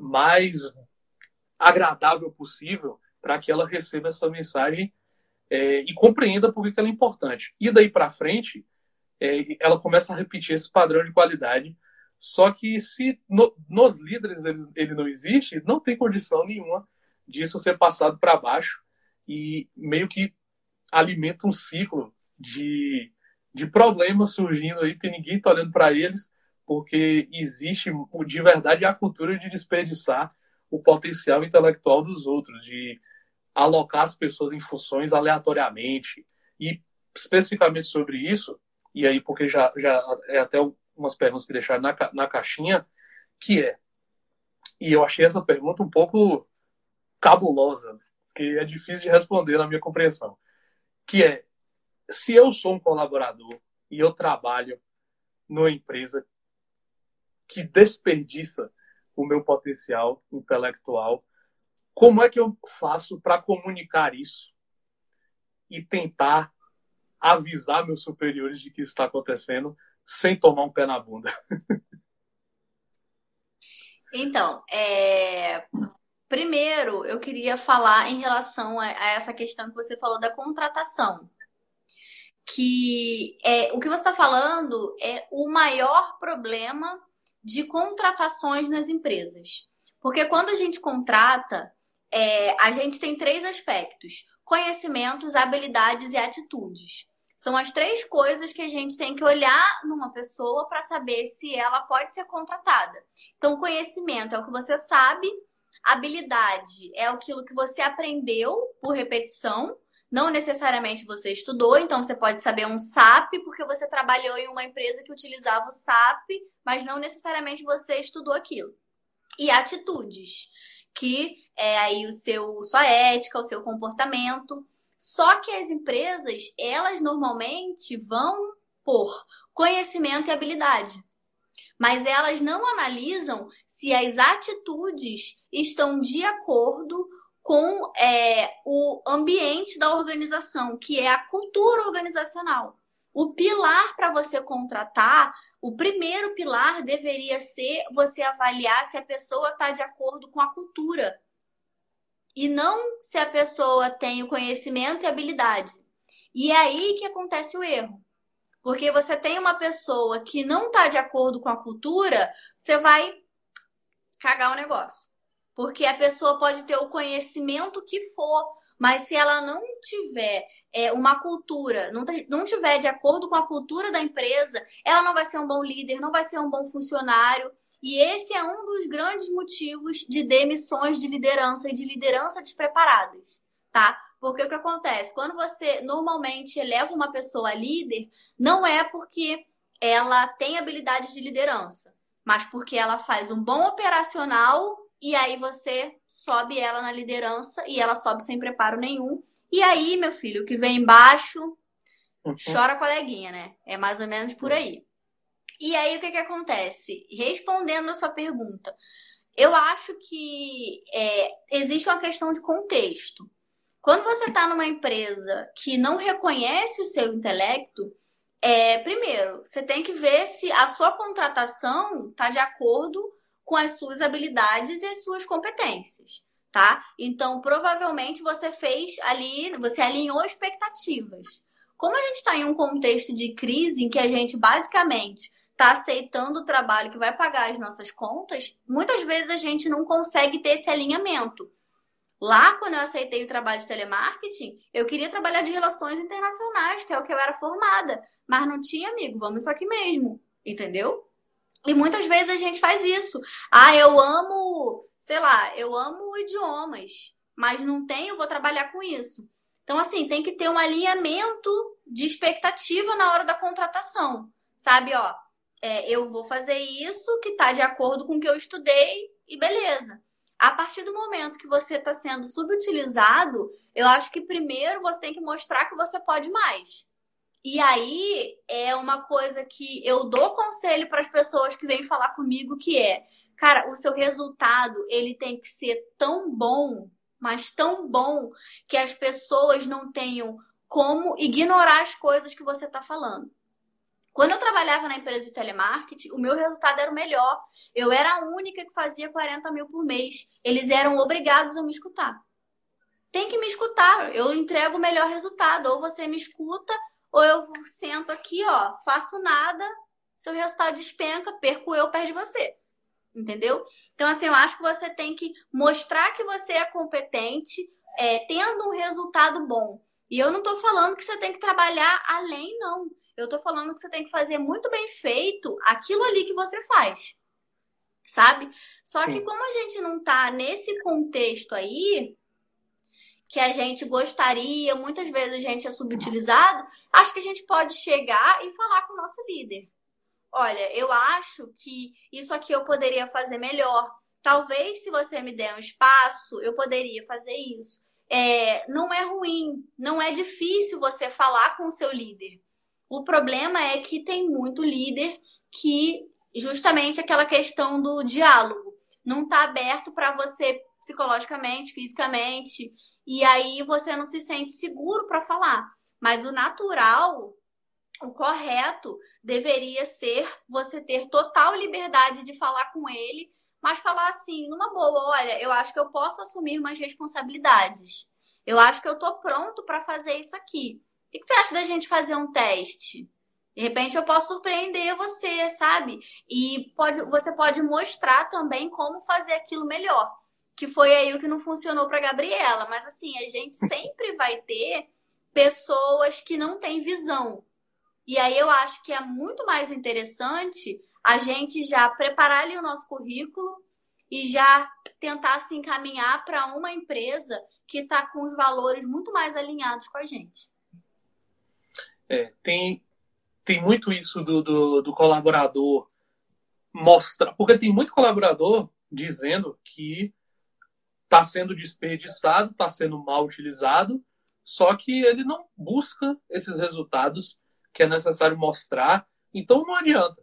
mais agradável possível para que ela receba essa mensagem é, e compreenda por que ela é importante. E daí para frente, é, ela começa a repetir esse padrão de qualidade. Só que se no, nos líderes ele, ele não existe, não tem condição nenhuma disso ser passado para baixo e meio que alimenta um ciclo de, de problemas surgindo aí, que ninguém está olhando para eles, porque existe de verdade a cultura de desperdiçar o potencial intelectual dos outros, de alocar as pessoas em funções aleatoriamente. E especificamente sobre isso, e aí porque já, já é até umas perguntas que deixaram na, na caixinha, que é, e eu achei essa pergunta um pouco cabulosa, que é difícil de responder na minha compreensão, que é, se eu sou um colaborador e eu trabalho numa empresa que desperdiça o meu potencial intelectual, como é que eu faço para comunicar isso e tentar avisar meus superiores de que isso está acontecendo sem tomar um pé na bunda? Então, é... Primeiro, eu queria falar em relação a, essa questão que você falou da contratação. Que é, o que você está falando é o maior problema de contratações nas empresas. Porque quando a gente contrata, é, a gente tem três aspectos: conhecimentos, habilidades e atitudes. São as três coisas que a gente tem que olhar numa pessoa para saber se ela pode ser contratada. Então, conhecimento é o que você sabe, habilidade é aquilo que você aprendeu por repetição, não necessariamente você estudou, então você pode saber um SAP porque você trabalhou em uma empresa que utilizava o SAP, mas não necessariamente você estudou aquilo. E atitudes, que é aí o seu sua ética, o seu comportamento. Só que as empresas, elas normalmente vão por conhecimento e habilidade. Mas elas não analisam se as atitudes estão de acordo com é, o ambiente da organização, que é a cultura organizacional. O pilar para você contratar, o primeiro pilar deveria ser você avaliar se a pessoa está de acordo com a cultura e não se a pessoa tem o conhecimento e habilidade. E é aí que acontece o erro. Porque você tem uma pessoa que não está de acordo com a cultura, você vai cagar o negócio. Porque a pessoa pode ter o conhecimento que for, mas se ela não tiver é, uma cultura, não, tiver de acordo com a cultura da empresa, ela não vai ser um bom líder, não vai ser um bom funcionário. E esse é um dos grandes motivos de demissões de liderança e de liderança despreparadas, tá? Porque o que acontece? Quando você normalmente eleva uma pessoa a líder, não é porque ela tem habilidade de liderança, mas porque ela faz um bom operacional e aí você sobe ela na liderança e ela sobe sem preparo nenhum. E aí, meu filho, o que vem embaixo uhum. chora coleguinha, né? É mais ou menos por aí. E aí, o que, que acontece? Respondendo a sua pergunta, eu acho que é, existe uma questão de contexto. Quando você está numa empresa que não reconhece o seu intelecto, é, primeiro, você tem que ver se a sua contratação está de acordo com as suas habilidades e as suas competências, tá? Então, provavelmente você fez ali, você alinhou expectativas. Como a gente está em um contexto de crise em que a gente basicamente está aceitando o trabalho que vai pagar as nossas contas, muitas vezes a gente não consegue ter esse alinhamento. Lá, quando eu aceitei o trabalho de telemarketing, eu queria trabalhar de relações internacionais, que é o que eu era formada. Mas não tinha, amigo, vamos isso aqui mesmo. Entendeu? E muitas vezes a gente faz isso. Ah, eu amo, sei lá, eu amo idiomas, mas não tenho, vou trabalhar com isso. Então, assim, tem que ter um alinhamento de expectativa na hora da contratação. Sabe, ó, é, eu vou fazer isso que está de acordo com o que eu estudei e beleza. A partir do momento que você está sendo subutilizado, eu acho que primeiro você tem que mostrar que você pode mais. E aí é uma coisa que eu dou conselho para as pessoas que vêm falar comigo que é, cara, o seu resultado ele tem que ser tão bom, mas tão bom que as pessoas não tenham como ignorar as coisas que você está falando. Quando eu trabalhava na empresa de telemarketing, o meu resultado era o melhor. Eu era a única que fazia 40 mil por mês. Eles eram obrigados a me escutar. Tem que me escutar. Eu entrego o melhor resultado. Ou você me escuta, ou eu sento aqui, ó, faço nada, seu resultado despenca, perco eu, perde você. Entendeu? Então, assim, eu acho que você tem que mostrar que você é competente, é, tendo um resultado bom. E eu não estou falando que você tem que trabalhar além, não. Eu tô falando que você tem que fazer muito bem feito aquilo ali que você faz. Sabe? Só Sim. que como a gente não tá nesse contexto aí, que a gente gostaria, muitas vezes a gente é subutilizado, acho que a gente pode chegar e falar com o nosso líder. Olha, eu acho que isso aqui eu poderia fazer melhor. Talvez se você me der um espaço, eu poderia fazer isso. É, não é ruim, não é difícil você falar com o seu líder. O problema é que tem muito líder que justamente aquela questão do diálogo não está aberto para você psicologicamente, fisicamente, e aí você não se sente seguro para falar. Mas o natural, o correto, deveria ser você ter total liberdade de falar com ele, mas falar assim, numa boa, olha, eu acho que eu posso assumir umas responsabilidades. Eu acho que eu tô pronto para fazer isso aqui. O que você acha da gente fazer um teste? De repente eu posso surpreender você, sabe? E pode, você pode mostrar também como fazer aquilo melhor. Que foi aí o que não funcionou para Gabriela. Mas assim, a gente sempre vai ter pessoas que não têm visão. E aí eu acho que é muito mais interessante a gente já preparar ali o nosso currículo e já tentar se encaminhar para uma empresa que está com os valores muito mais alinhados com a gente. É, tem, tem muito isso do, do, do colaborador mostrar, porque tem muito colaborador dizendo que está sendo desperdiçado, está sendo mal utilizado, só que ele não busca esses resultados que é necessário mostrar. Então não adianta.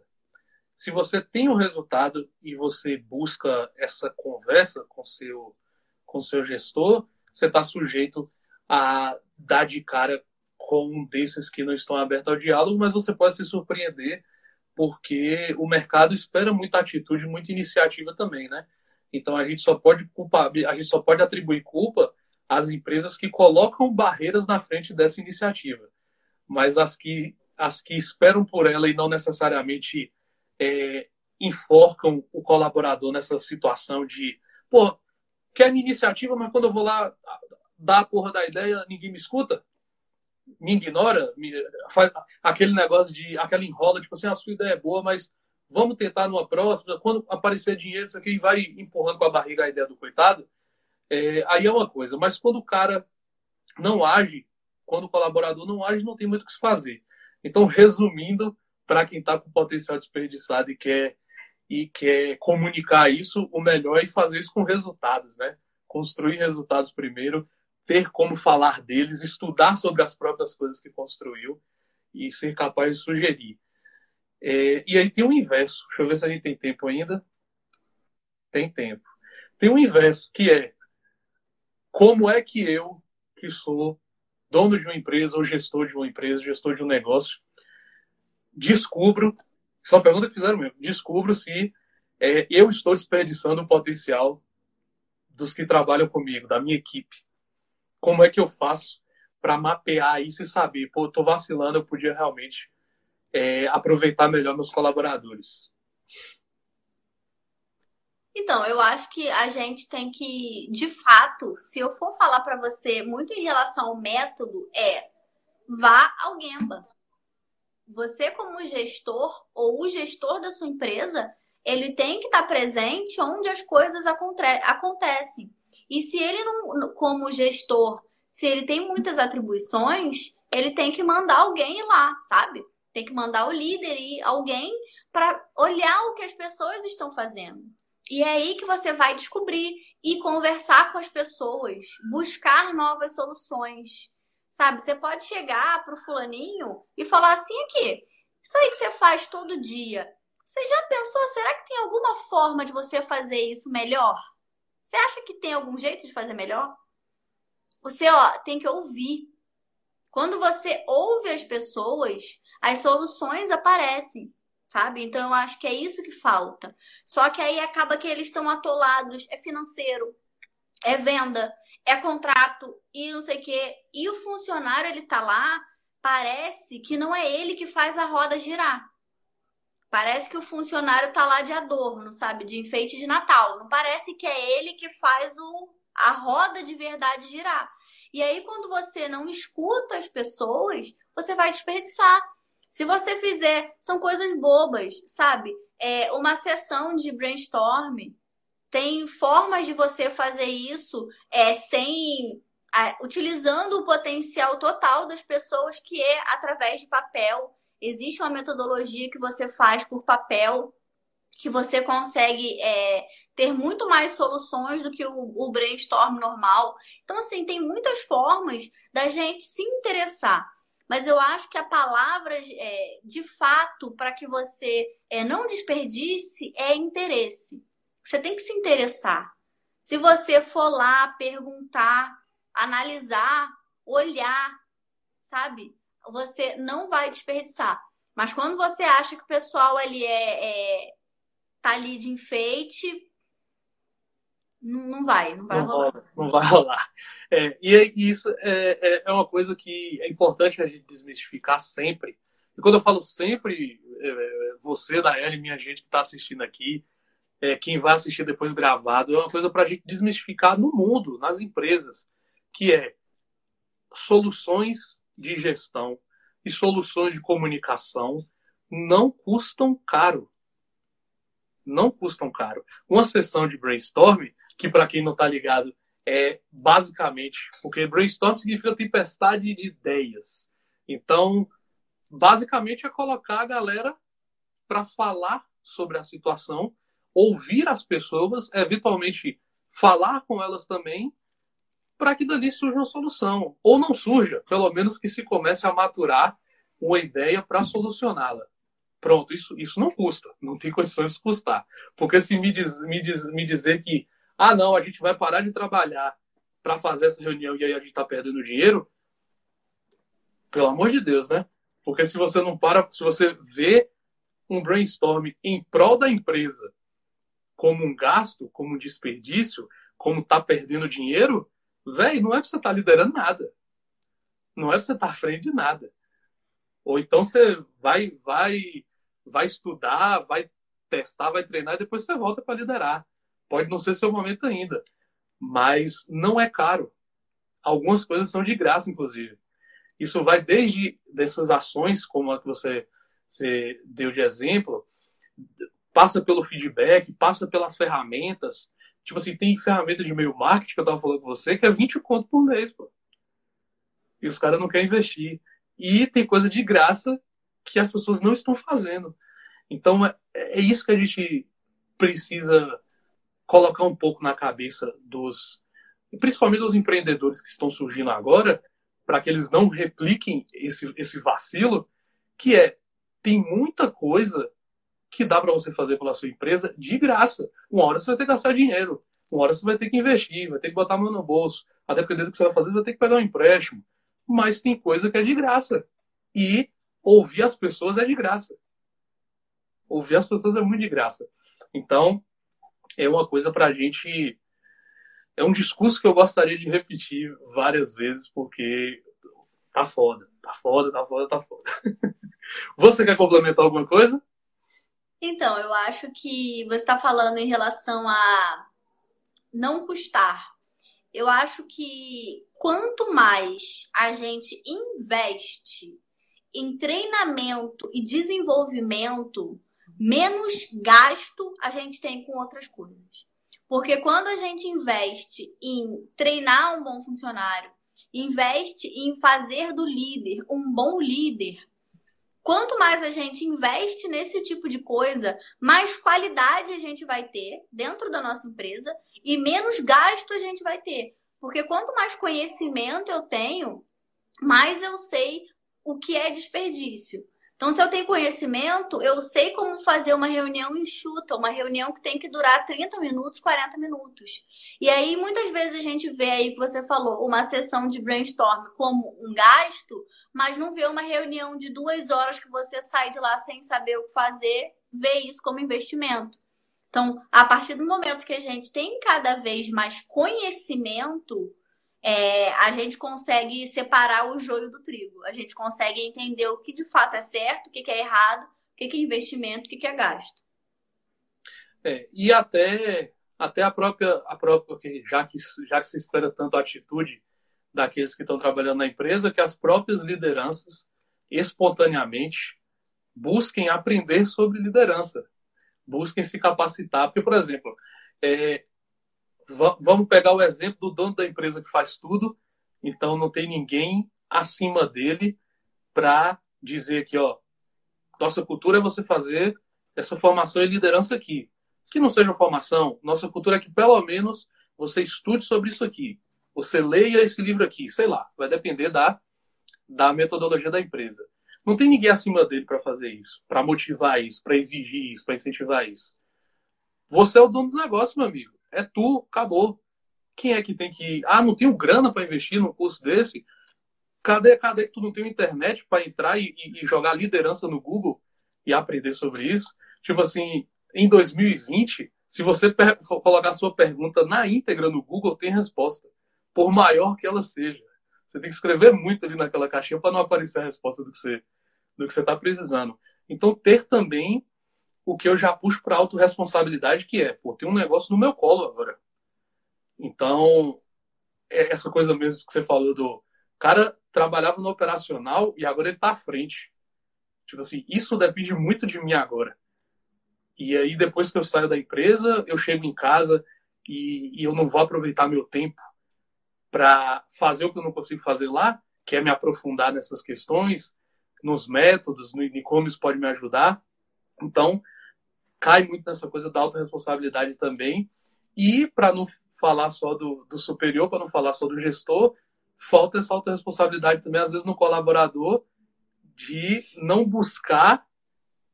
Se você tem o um resultado e você busca essa conversa com seu com seu gestor, você está sujeito a dar de cara com um desses que não estão abertos ao diálogo, mas você pode se surpreender porque o mercado espera muita atitude, muita iniciativa também, né? Então a gente só pode culpar, a gente só pode atribuir culpa às empresas que colocam barreiras na frente dessa iniciativa, mas as que as que esperam por ela e não necessariamente é, enforcam o colaborador nessa situação de, pô, quer minha iniciativa, mas quando eu vou lá dar a porra da ideia, ninguém me escuta? me ignora, me, faz aquele negócio de aquela enrola, tipo assim, a sua ideia é boa, mas vamos tentar numa próxima, quando aparecer dinheiro, isso aqui vai empurrando com a barriga a ideia do coitado, é, aí é uma coisa. Mas quando o cara não age, quando o colaborador não age, não tem muito o que se fazer. Então, resumindo, para quem está com potencial desperdiçado e quer, e quer comunicar isso, o melhor é fazer isso com resultados, né? Construir resultados primeiro, ter como falar deles, estudar sobre as próprias coisas que construiu e ser capaz de sugerir. É, e aí tem o inverso. Deixa eu ver se a gente tem tempo ainda. Tem tempo. Tem o inverso, que é como é que eu, que sou dono de uma empresa ou gestor de uma empresa, gestor de um negócio, descubro, isso é uma pergunta que fizeram mesmo, descubro se é, eu estou desperdiçando o potencial dos que trabalham comigo, da minha equipe como é que eu faço para mapear isso e saber, pô, tô vacilando, eu podia realmente é, aproveitar melhor meus colaboradores. Então, eu acho que a gente tem que, de fato, se eu for falar para você muito em relação ao método, é vá ao Gemba. Você, como gestor ou o gestor da sua empresa, ele tem que estar presente onde as coisas acontecem. E se ele não, como gestor, se ele tem muitas atribuições, ele tem que mandar alguém lá, sabe? Tem que mandar o líder e alguém para olhar o que as pessoas estão fazendo. E é aí que você vai descobrir e conversar com as pessoas, buscar novas soluções. Sabe? Você pode chegar pro fulaninho e falar assim aqui, isso aí que você faz todo dia. Você já pensou, será que tem alguma forma de você fazer isso melhor? Você acha que tem algum jeito de fazer melhor? Você, ó, tem que ouvir. Quando você ouve as pessoas, as soluções aparecem, sabe? Então eu acho que é isso que falta. Só que aí acaba que eles estão atolados, é financeiro, é venda, é contrato e não sei o quê. E o funcionário ele tá lá, parece que não é ele que faz a roda girar. Parece que o funcionário tá lá de adorno, sabe? De enfeite de Natal. Não parece que é ele que faz o, a roda de verdade girar. E aí, quando você não escuta as pessoas, você vai desperdiçar. Se você fizer, são coisas bobas, sabe? É uma sessão de brainstorm. Tem formas de você fazer isso é, sem. Utilizando o potencial total das pessoas, que é através de papel Existe uma metodologia que você faz por papel, que você consegue é, ter muito mais soluções do que o, o brainstorm normal. Então, assim, tem muitas formas da gente se interessar. Mas eu acho que a palavra, é, de fato, para que você é, não desperdice, é interesse. Você tem que se interessar. Se você for lá perguntar, analisar, olhar, sabe? você não vai desperdiçar. Mas quando você acha que o pessoal ali é, é tá ali de enfeite, não, não vai, não vai não rolar. Rola, não vai rolar. É, e isso é, é, é, uma coisa que é importante a gente desmistificar sempre. E quando eu falo sempre, é, você, Daiane, minha gente que está assistindo aqui, é, quem vai assistir depois gravado, é uma coisa para a gente desmistificar no mundo, nas empresas, que é soluções de gestão e soluções de comunicação não custam caro. Não custam caro. Uma sessão de brainstorm, que para quem não está ligado, é basicamente, porque brainstorm significa tempestade de ideias. Então, basicamente é colocar a galera para falar sobre a situação, ouvir as pessoas, eventualmente falar com elas também, para que dali surja uma solução. Ou não surja, pelo menos que se comece a maturar uma ideia para solucioná-la. Pronto, isso, isso não custa, não tem condições de custar. Porque se me, diz, me, diz, me dizer que, ah, não, a gente vai parar de trabalhar para fazer essa reunião e aí a gente está perdendo dinheiro, pelo amor de Deus, né? Porque se você não para, se você vê um brainstorm em prol da empresa como um gasto, como um desperdício, como tá perdendo dinheiro, velho, não é pra você estar tá liderando nada. Não é pra você estar tá à frente de nada. Ou então você vai, vai vai estudar, vai testar, vai treinar e depois você volta para liderar. Pode não ser seu momento ainda, mas não é caro. Algumas coisas são de graça, inclusive. Isso vai desde dessas ações, como a que você, você deu de exemplo, passa pelo feedback, passa pelas ferramentas. Tipo assim, tem ferramenta de meio marketing que eu tava falando com você, que é 20 conto por mês, pô. E os caras não querem investir. E tem coisa de graça que as pessoas não estão fazendo. Então, é, é isso que a gente precisa colocar um pouco na cabeça dos, principalmente dos empreendedores que estão surgindo agora, para que eles não repliquem esse, esse vacilo, que é, tem muita coisa que dá para você fazer pela sua empresa de graça. Uma hora você vai ter que gastar dinheiro, uma hora você vai ter que investir, vai ter que botar a mão no bolso. A depender do que você vai fazer, você vai ter que pegar um empréstimo. Mas tem coisa que é de graça. E ouvir as pessoas é de graça. Ouvir as pessoas é muito de graça. Então, é uma coisa para a gente. É um discurso que eu gostaria de repetir várias vezes, porque tá foda, tá foda, tá foda, tá foda. Você quer complementar alguma coisa? Então, eu acho que você está falando em relação a não custar. Eu acho que quanto mais a gente investe em treinamento e desenvolvimento, menos gasto a gente tem com outras coisas. Porque quando a gente investe em treinar um bom funcionário, investe em fazer do líder um bom líder, quanto mais a gente investe nesse tipo de coisa, mais qualidade a gente vai ter dentro da nossa empresa e menos gasto a gente vai ter. Porque quanto mais conhecimento eu tenho, mais eu sei o que é desperdício. Então, se eu tenho conhecimento, eu sei como fazer uma reunião enxuta, uma reunião que tem que durar 30 minutos, 40 minutos. E aí, muitas vezes a gente vê aí que você falou, uma sessão de brainstorm como um gasto, mas não vê uma reunião de duas horas que você sai de lá sem saber o que fazer, vê isso como investimento. Então, a partir do momento que a gente tem cada vez mais conhecimento, é, a gente consegue separar o joio do trigo. A gente consegue entender o que de fato é certo, o que, é errado, o que, é investimento, o que, é gasto. É, e até, até a própria, a própria já, que, já que se espera tanto a atitude daqueles que estão trabalhando na empresa, que as próprias lideranças espontaneamente busquem aprender sobre liderança, busquem se capacitar. Porque, por exemplo, é, vamos pegar o exemplo do dono da empresa que faz tudo, então não tem ninguém acima dele para dizer que, ó, nossa cultura é você fazer essa formação e liderança aqui. Que não seja formação, nossa cultura é que pelo menos você estude sobre isso aqui. Você leia esse livro aqui, sei lá, vai depender da, da metodologia da empresa. Não tem ninguém acima dele para fazer isso, para motivar isso, para exigir isso, para incentivar isso. Você é o dono do negócio, meu amigo é tu, acabou. Quem é que tem que. Ah, não tenho grana para investir num curso desse? Cadê, cadê que tu não tem internet para entrar e, e, jogar liderança no Google e aprender sobre isso? Tipo assim, em 2020, Se você for colocar sua pergunta na íntegra no Google, tem resposta, por maior que ela seja. Você tem que escrever muito ali naquela caixinha para não aparecer a resposta do que você do que você está precisando. Então, ter também o que eu já puxo para autorresponsabilidade, que é, pô, tem um negócio no meu colo agora. Então, é essa coisa mesmo que você falou do cara trabalhava no operacional e agora ele está à frente. Tipo assim, isso depende muito de mim agora. E aí, depois que eu saio da empresa, eu chego em casa e, e eu não vou aproveitar meu tempo para fazer o que eu não consigo fazer lá, que é me aprofundar nessas questões, nos métodos, no, isso pode me ajudar. Então, cai muito nessa coisa da autorresponsabilidade também. E, para não falar só do, do superior, para não falar só do gestor, falta essa autorresponsabilidade também, às vezes, no colaborador, de não buscar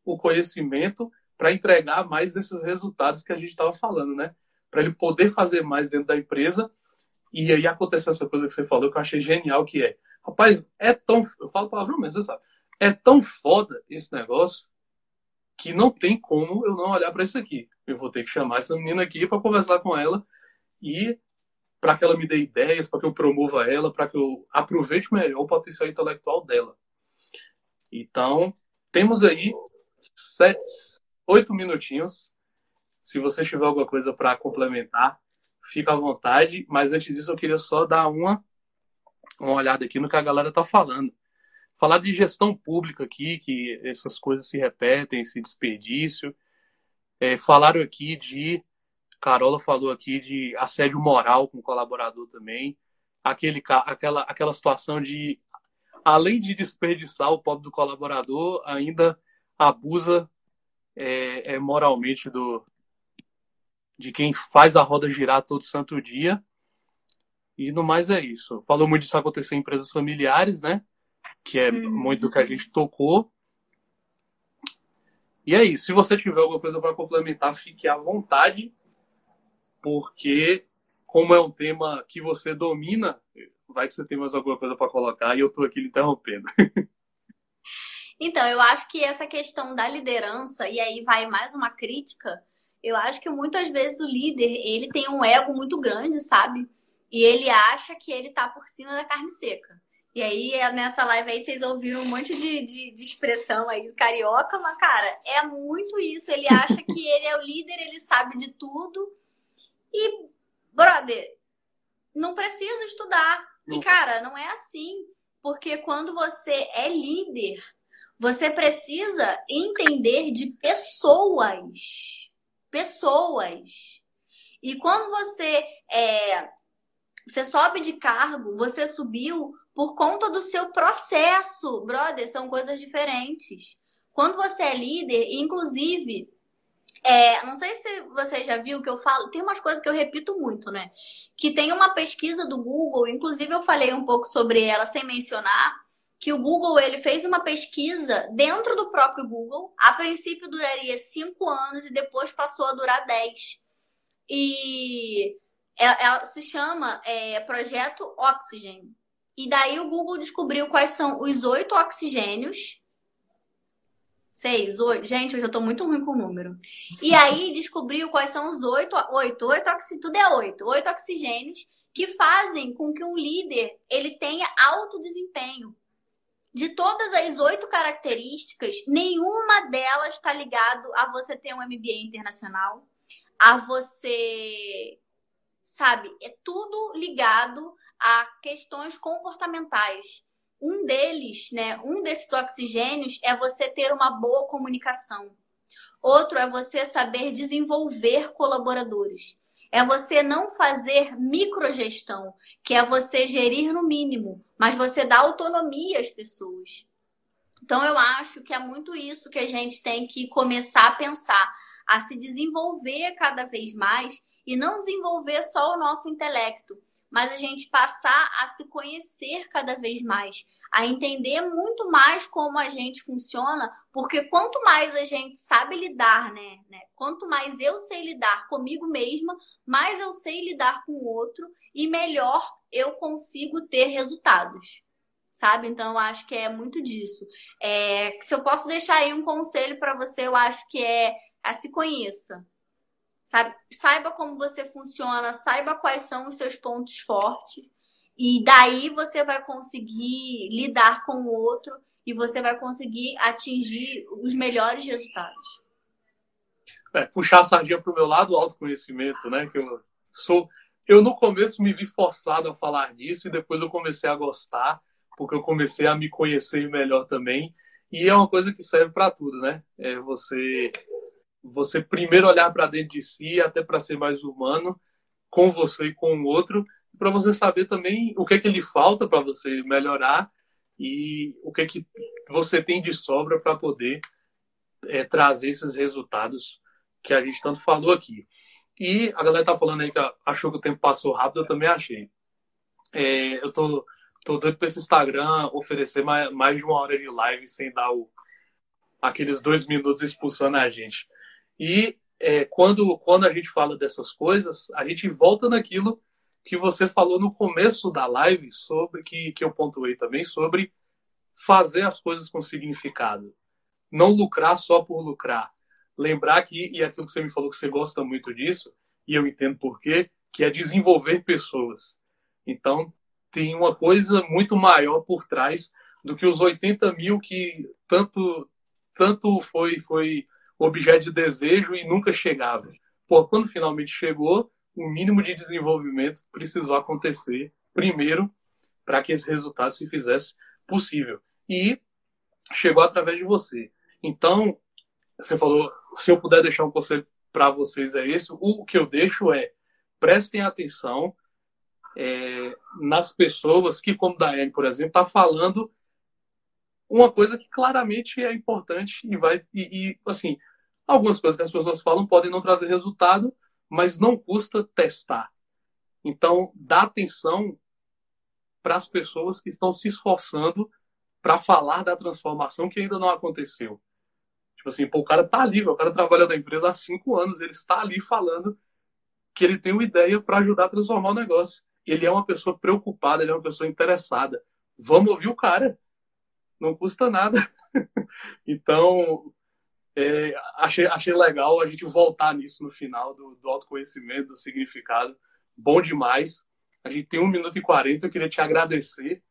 o conhecimento para entregar mais desses resultados que a gente estava falando, né? Para ele poder fazer mais dentro da empresa. E aí aconteceu essa coisa que você falou que eu achei genial, que é, rapaz, é tão, eu falo palavrão mesmo, você sabe, é tão foda esse negócio que não tem como eu não olhar para isso aqui. Eu vou ter que chamar essa menina aqui para conversar com ela e para que ela me dê ideias, para que eu promova ela, para que eu aproveite melhor o potencial intelectual dela. Então, temos aí sete, oito minutinhos. Se você tiver alguma coisa para complementar, fica à vontade. Mas antes disso, eu queria só dar uma, uma olhada aqui no que a galera está falando. Falar de gestão pública aqui, que essas coisas se repetem, esse desperdício. É, falaram aqui de. Carola falou aqui de assédio moral com o colaborador também. Aquele, aquela, aquela situação de, além de desperdiçar o pobre do colaborador, ainda abusa é, é moralmente do de quem faz a roda girar todo santo dia. E no mais é isso. Falou muito disso acontecer em empresas familiares, né? Que é uhum. muito do que a gente tocou. E é isso. Se você tiver alguma coisa para complementar, fique à vontade, porque como é um tema que você domina, vai que você tem mais alguma coisa para colocar e eu estou aqui lhe interrompendo. Então, eu acho que essa questão da liderança, e aí vai mais uma crítica, eu acho que muitas vezes o líder, ele tem um ego muito grande, sabe? E ele acha que ele tá por cima da carne seca. E aí, nessa live aí, vocês ouviram um monte de, de, de expressão aí carioca, mas, cara, é muito isso. Ele acha que ele é o líder, ele sabe de tudo. E, brother, não precisa estudar. E, cara, não é assim. Porque quando você é líder, você precisa entender de pessoas. Pessoas. E quando você é, você sobe de cargo, você subiu por conta do seu processo, brother, são coisas diferentes. Quando você é líder, inclusive, é, não sei se você já viu que eu falo, tem umas coisas que eu repito muito, né? Que tem uma pesquisa do Google, inclusive eu falei um pouco sobre ela sem mencionar, que o Google ele fez uma pesquisa dentro do próprio Google. A princípio duraria cinco anos e depois passou a durar dez. E ela, ela se chama é, Projeto Oxygen. E daí o Google descobriu quais são os oito oxigênios. Seis, oito. Gente, hoje eu tô muito ruim com o número. E aí descobriu quais são os oito, oito, oito tudo é oito, oito oxigênios que fazem com que um líder ele tenha alto desempenho de todas as oito características, nenhuma delas está ligado a você ter um MBA internacional, a você, sabe, é tudo ligado a questões comportamentais. Um deles, né, um desses oxigênios é você ter uma boa comunicação. Outro é você saber desenvolver colaboradores. É você não fazer microgestão, que é você gerir no mínimo, mas você dá autonomia às pessoas. Então eu acho que é muito isso que a gente tem que começar a pensar, a se desenvolver cada vez mais e não desenvolver só o nosso intelecto, mas a gente passar a se conhecer cada vez mais, a entender muito mais como a gente funciona, porque quanto mais a gente sabe lidar, né, né quanto mais eu sei lidar comigo mesma, mais eu sei lidar com o outro e melhor eu consigo ter resultados. Sabe? Então, eu acho que é muito disso. É, se eu posso deixar aí um conselho para você, eu acho que é a se conheça. Sabe? Saiba como você funciona, saiba quais são os seus pontos fortes. E daí você vai conseguir lidar com o outro e você vai conseguir atingir os melhores resultados. É, puxar a sardinha para o meu lado, o autoconhecimento, né? Que eu sou. Eu no começo me vi forçado a falar disso e depois eu comecei a gostar, porque eu comecei a me conhecer melhor também. E é uma coisa que serve para tudo, né? É você você primeiro olhar para dentro de si, até para ser mais humano com você e com o outro, para você saber também o que é que lhe falta para você melhorar e o que é que você tem de sobra para poder é, trazer esses resultados que a gente tanto falou aqui. E a galera tá falando aí que achou que o tempo passou rápido, eu também achei. É, eu tô, tô doido para esse Instagram oferecer mais, mais de uma hora de live sem dar o, aqueles dois minutos expulsando a gente. E é, quando, quando a gente fala dessas coisas, a gente volta naquilo que você falou no começo da live, sobre que, que eu pontuei também, sobre fazer as coisas com significado. Não lucrar só por lucrar. Lembrar que, e aquilo que você me falou que você gosta muito disso, e eu entendo por quê, que é desenvolver pessoas. Então, tem uma coisa muito maior por trás do que os 80 mil que tanto, tanto foi, foi objeto de desejo e nunca chegava. Pô, quando finalmente chegou, o mínimo de desenvolvimento precisou acontecer primeiro para que esse resultado se fizesse possível. E chegou através de você. Então, você falou, se eu puder deixar um conselho para vocês é esse, o que eu deixo é prestem atenção é, nas pessoas que, como Daiane, por exemplo, está falando uma coisa que claramente é importante e vai e, e, assim algumas coisas que as pessoas falam podem não trazer resultado, mas não custa testar. Então dá atenção para as pessoas que estão se esforçando para falar da transformação que ainda não aconteceu. Tipo assim, pô, o cara tá ali, o cara trabalha na empresa há cinco anos, ele está ali falando que ele tem uma ideia para ajudar a transformar o negócio. Ele é uma pessoa preocupada, ele é uma pessoa interessada. Vamos ouvir o cara não custa nada. então, é, achei, achei legal a gente voltar nisso no final do, do autoconhecimento, do significado. Bom demais. A gente tem um minuto e quarenta. Eu queria te agradecer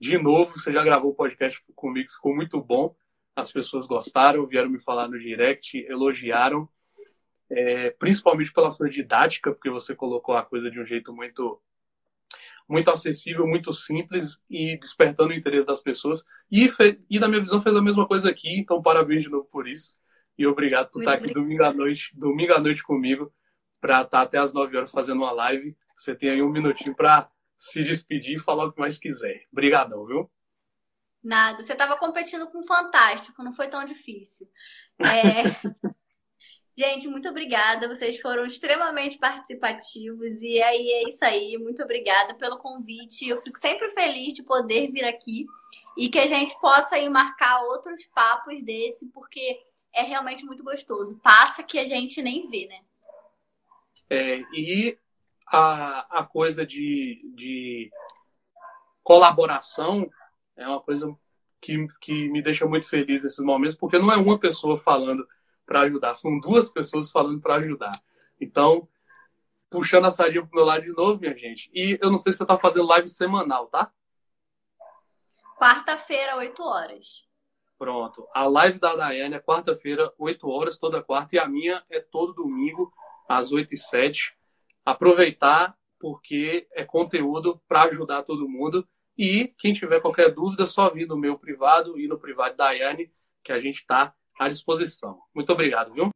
de novo. Você já gravou o podcast comigo, ficou muito bom. As pessoas gostaram, vieram me falar no direct, elogiaram, é, principalmente pela sua didática, porque você colocou a coisa de um jeito muito muito acessível, muito simples e despertando o interesse das pessoas. E, e na minha visão, fez a mesma coisa aqui, então parabéns de novo por isso. E obrigado por muito estar aqui domingo à noite, domingo à noite comigo, para estar até as 9 horas fazendo uma live. Você tem aí um minutinho para se despedir e falar o que mais quiser. Obrigadão, viu? Nada, você estava competindo com o Fantástico, não foi tão difícil. É... Gente, muito obrigada. Vocês foram extremamente participativos. E aí é isso aí. Muito obrigada pelo convite. Eu fico sempre feliz de poder vir aqui e que a gente possa aí marcar outros papos desse, porque é realmente muito gostoso. Passa que a gente nem vê, né? É, e a, a coisa de, de colaboração é uma coisa que, que me deixa muito feliz nesses momentos, porque não é uma pessoa falando para ajudar. São duas pessoas falando para ajudar. Então, puxando a sardinha pro meu lado de novo, minha gente. E eu não sei se você tá fazendo live semanal, tá? Quarta-feira, 8 horas. Pronto. A live da Daiane é quarta-feira, 8 horas, toda quarta. E a minha é todo domingo, às 8 e 7. Aproveitar, porque é conteúdo para ajudar todo mundo. E quem tiver qualquer dúvida, só vir no meu privado e no privado da Daiane, que a gente está à disposição. Muito obrigado, viu?